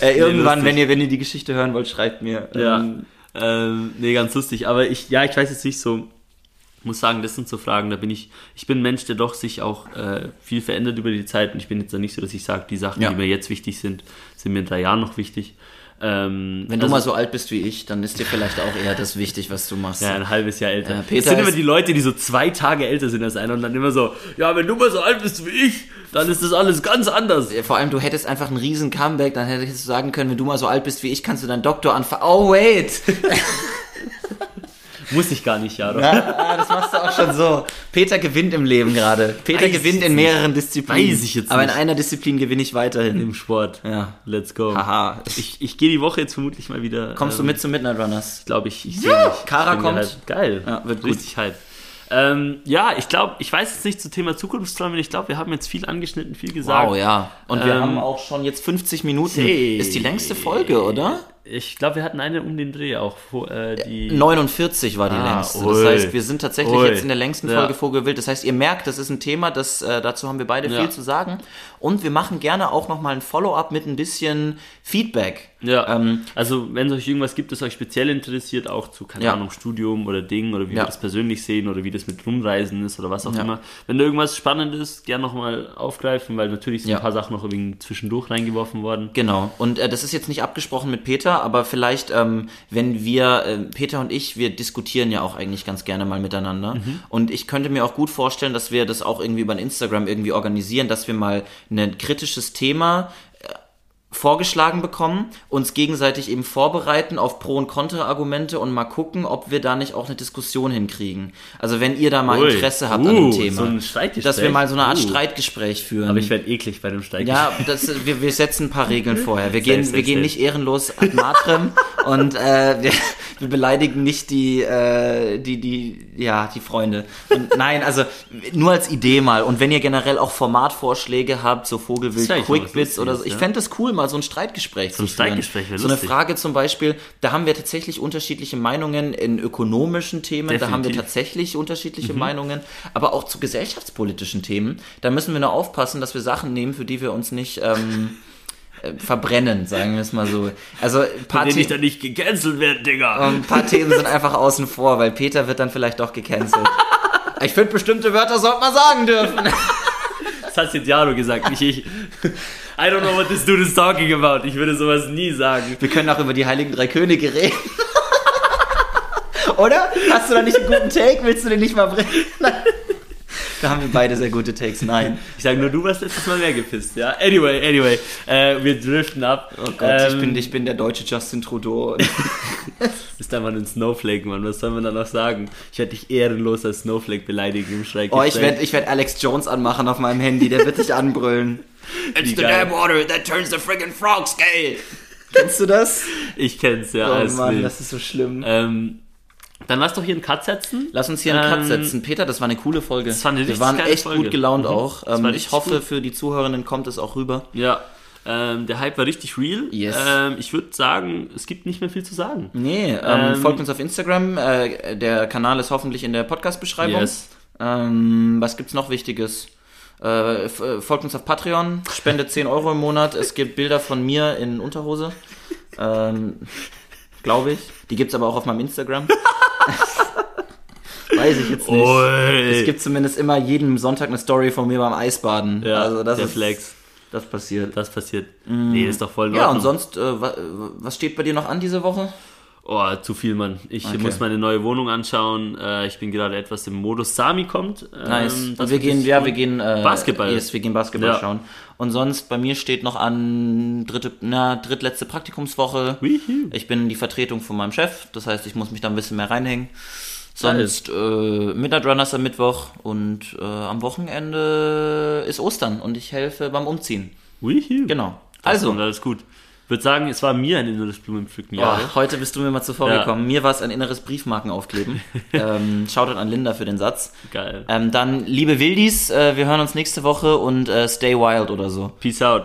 Äh, irgendwann, lustig. wenn ihr, wenn ihr die Geschichte hören wollt, schreibt mir. Ja, Ähm, ähm, nee, ganz lustig. Aber ich, ja, ich weiß jetzt nicht so, muss sagen, das sind so Fragen, da bin ich, ich bin ein Mensch, der doch sich auch äh, viel verändert über die Zeit und ich bin jetzt da nicht so, dass ich sage, die Sachen, Ja. die mir jetzt wichtig sind, sind mir in drei Jahren noch wichtig. Ähm, wenn du also- mal so alt bist wie ich, dann ist dir vielleicht auch eher das wichtig, was du machst. Ja, ein halbes Jahr älter. Es Peter sind immer die Leute, die so zwei Tage älter sind als einer und dann immer so, ja, wenn du mal so alt bist wie ich, dann ist das alles ganz anders. Vor allem, du hättest einfach einen riesen Comeback, dann hättest du sagen können, wenn du mal so alt bist wie ich, kannst du deinen Doktor anfangen. Oh, wait! Muss ich gar nicht, ja. Doch. ah, das machst du auch schon so. Peter gewinnt im Leben gerade. Peter Weiß gewinnt in mehreren Disziplinen. Weiß ich jetzt Aber in nicht. einer Disziplin gewinne ich weiterhin. Im Sport. Ja. Let's go. Haha. Ich, ich gehe die Woche jetzt vermutlich mal wieder. Kommst du ähm, mit zu Midnight Runners? glaube ich. Ich sehe mich. Kara Ich kommt. Halt, geil. Ja, wird gut. Richtig hype. Ähm, ja, ich glaube, ich weiß jetzt nicht zum Thema Zukunftsträume. Ich glaube, wir haben jetzt viel angeschnitten, viel gesagt. Wow, ja. Und wir Ähm, haben auch schon jetzt 50 Minuten. Hey. Ist die längste Folge, oder? Ich glaube, wir hatten eine um den Dreh auch. Wo, äh, die 49 war die Ah, längste. ui. Das heißt, wir sind tatsächlich Ui. jetzt in der längsten Ja. Folge Vogelwild. Das heißt, ihr merkt, das ist ein Thema, das, äh, dazu haben wir beide Ja. viel zu sagen. Und wir machen gerne auch nochmal ein Follow-up mit ein bisschen Feedback. Ja, Ähm, also wenn es euch irgendwas gibt, das euch speziell interessiert, auch zu, keine Ja. Ahnung, Studium oder Ding oder wie Ja. wir das persönlich sehen oder wie das mit Rumreisen ist oder was auch Ja. immer. Wenn da irgendwas Spannendes, gern nochmal aufgreifen, weil natürlich sind Ja. ein paar Sachen noch irgendwie zwischendurch reingeworfen worden. Genau. Und äh, das ist jetzt nicht abgesprochen mit Peter, aber vielleicht, ähm, wenn wir, äh, Peter und ich, wir diskutieren ja auch eigentlich ganz gerne mal miteinander. Mhm. Und ich könnte mir auch gut vorstellen, dass wir das auch irgendwie über ein Instagram irgendwie organisieren, dass wir mal ein kritisches Thema vorgeschlagen bekommen, uns gegenseitig eben vorbereiten auf Pro- und Kontra-Argumente und mal gucken, ob wir da nicht auch eine Diskussion hinkriegen. Also wenn ihr da mal Ui. Interesse habt an Uh, dem Thema. so ein Streitgespräch. Dass wir mal so eine Art Uh. Streitgespräch führen. Aber ich werde eklig bei dem Steig. Ja, das, wir, wir setzen ein paar Regeln vorher. Wir gehen, wir gehen nicht ehrenlos ad matrem und äh, wir, wir beleidigen nicht die, äh, die, die, ja, die Freunde. Und nein, also nur als Idee mal. Und wenn ihr generell auch Formatvorschläge habt, so Vogelwild, Quickbits oder so, ich ja. fände das cool, mal so ein Streitgespräch So ein zu führen. Streitgespräch So eine. Frage zum Beispiel, da haben wir tatsächlich unterschiedliche Meinungen in ökonomischen Themen, da haben wir Definitiv. tatsächlich unterschiedliche Meinungen, aber auch zu gesellschaftspolitischen Themen. Da müssen wir nur aufpassen, dass wir Sachen nehmen, für die wir uns nicht ähm, äh, verbrennen, sagen wir es mal so. Also ein paar, denen ich dann nicht gecancelt werde, Digga. ein paar Themen sind einfach außen vor, weil Peter wird dann vielleicht doch gecancelt. Ich finde, bestimmte Wörter sollte man sagen dürfen. Das hat jetzt Jaro gesagt, nicht ich. I don't know what this dude is talking about. Ich würde sowas nie sagen. Wir können auch über die Heiligen Drei Könige reden. Oder? Hast du da nicht einen guten Take? Willst du den nicht mal bringen? Nein. Da haben wir beide sehr gute Takes. Nein. Ich sage nur, du warst letztes Mal mehr gepisst, ja? Anyway, anyway. Äh, wir driften ab. Oh Gott, ich, Ähm, bin, ich bin der deutsche Justin Trudeau. Bist einfach ein Snowflake, Mann. Was soll man da noch sagen? Ich werde dich ehrenlos als Snowflake beleidigen im Schreck. Oh, ich werde ich werd Alex Jones anmachen auf meinem Handy, der wird dich anbrüllen. It's the damn water that turns the friggin' frogs gay. Kennst du das? Ich kenn's, ja. Oh Mann, wild. das ist so schlimm. ähm, dann lass doch hier einen Cut setzen. Lass uns hier einen Cut Ähm, setzen. Peter, das war eine coole Folge. das war eine Wir waren echt Folge. gut gelaunt Mhm. auch. Ähm, ich hoffe, gut. für die Zuhörerinnen kommt es auch rüber. Ja. Ähm, der Hype war richtig real. Yes. Ähm, ich würde sagen, es gibt nicht mehr viel zu sagen. Nee, ähm, Ähm, folgt uns auf Instagram. Äh, der Kanal ist hoffentlich in der Podcast-Beschreibung. Yes. Ähm, was gibt's noch Wichtiges? Äh, äh, folgt uns auf Patreon, spendet 10 Euro im Monat. Es gibt Bilder von mir in Unterhose. Ähm, Glaube ich. Die gibt's aber auch auf meinem Instagram. Weiß ich jetzt nicht. Ui. Es gibt zumindest immer jeden Sonntag eine Story von mir beim Eisbaden. Ja, also das der ist, Flex. Das passiert. Das passiert. Nee, ist doch voll in Ja, und sonst, äh, wa- was steht bei dir noch an diese Woche? Oh, zu viel, Mann. Ich Okay. muss meine neue Wohnung anschauen. Äh, ich bin gerade etwas im Modus. Sami kommt. Ähm, Nice. das und wir gehen, ja, wir gehen äh, Basketball. Yes, wir gehen Basketball Ja. schauen. Und sonst bei mir steht noch an dritte, na, drittletzte Praktikumswoche. Juhu. Ich bin die Vertretung von meinem Chef, das heißt, ich muss mich da ein bisschen mehr reinhängen. Sonst äh, Midnight Runners am Mittwoch und äh, am Wochenende ist Ostern und ich helfe beim Umziehen. Juhu. Genau. Also, Also, alles gut. Würde sagen, es war mir ein inneres Blumenpflücken. Ja. Oh, heute bist du mir mal zuvor Ja. gekommen. Mir war es ein inneres Briefmarkenaufkleben. ähm, Shoutout an Linda für den Satz. Geil. Ähm, dann, liebe Wildis, äh, wir hören uns nächste Woche und äh, stay wild oder so. Peace out.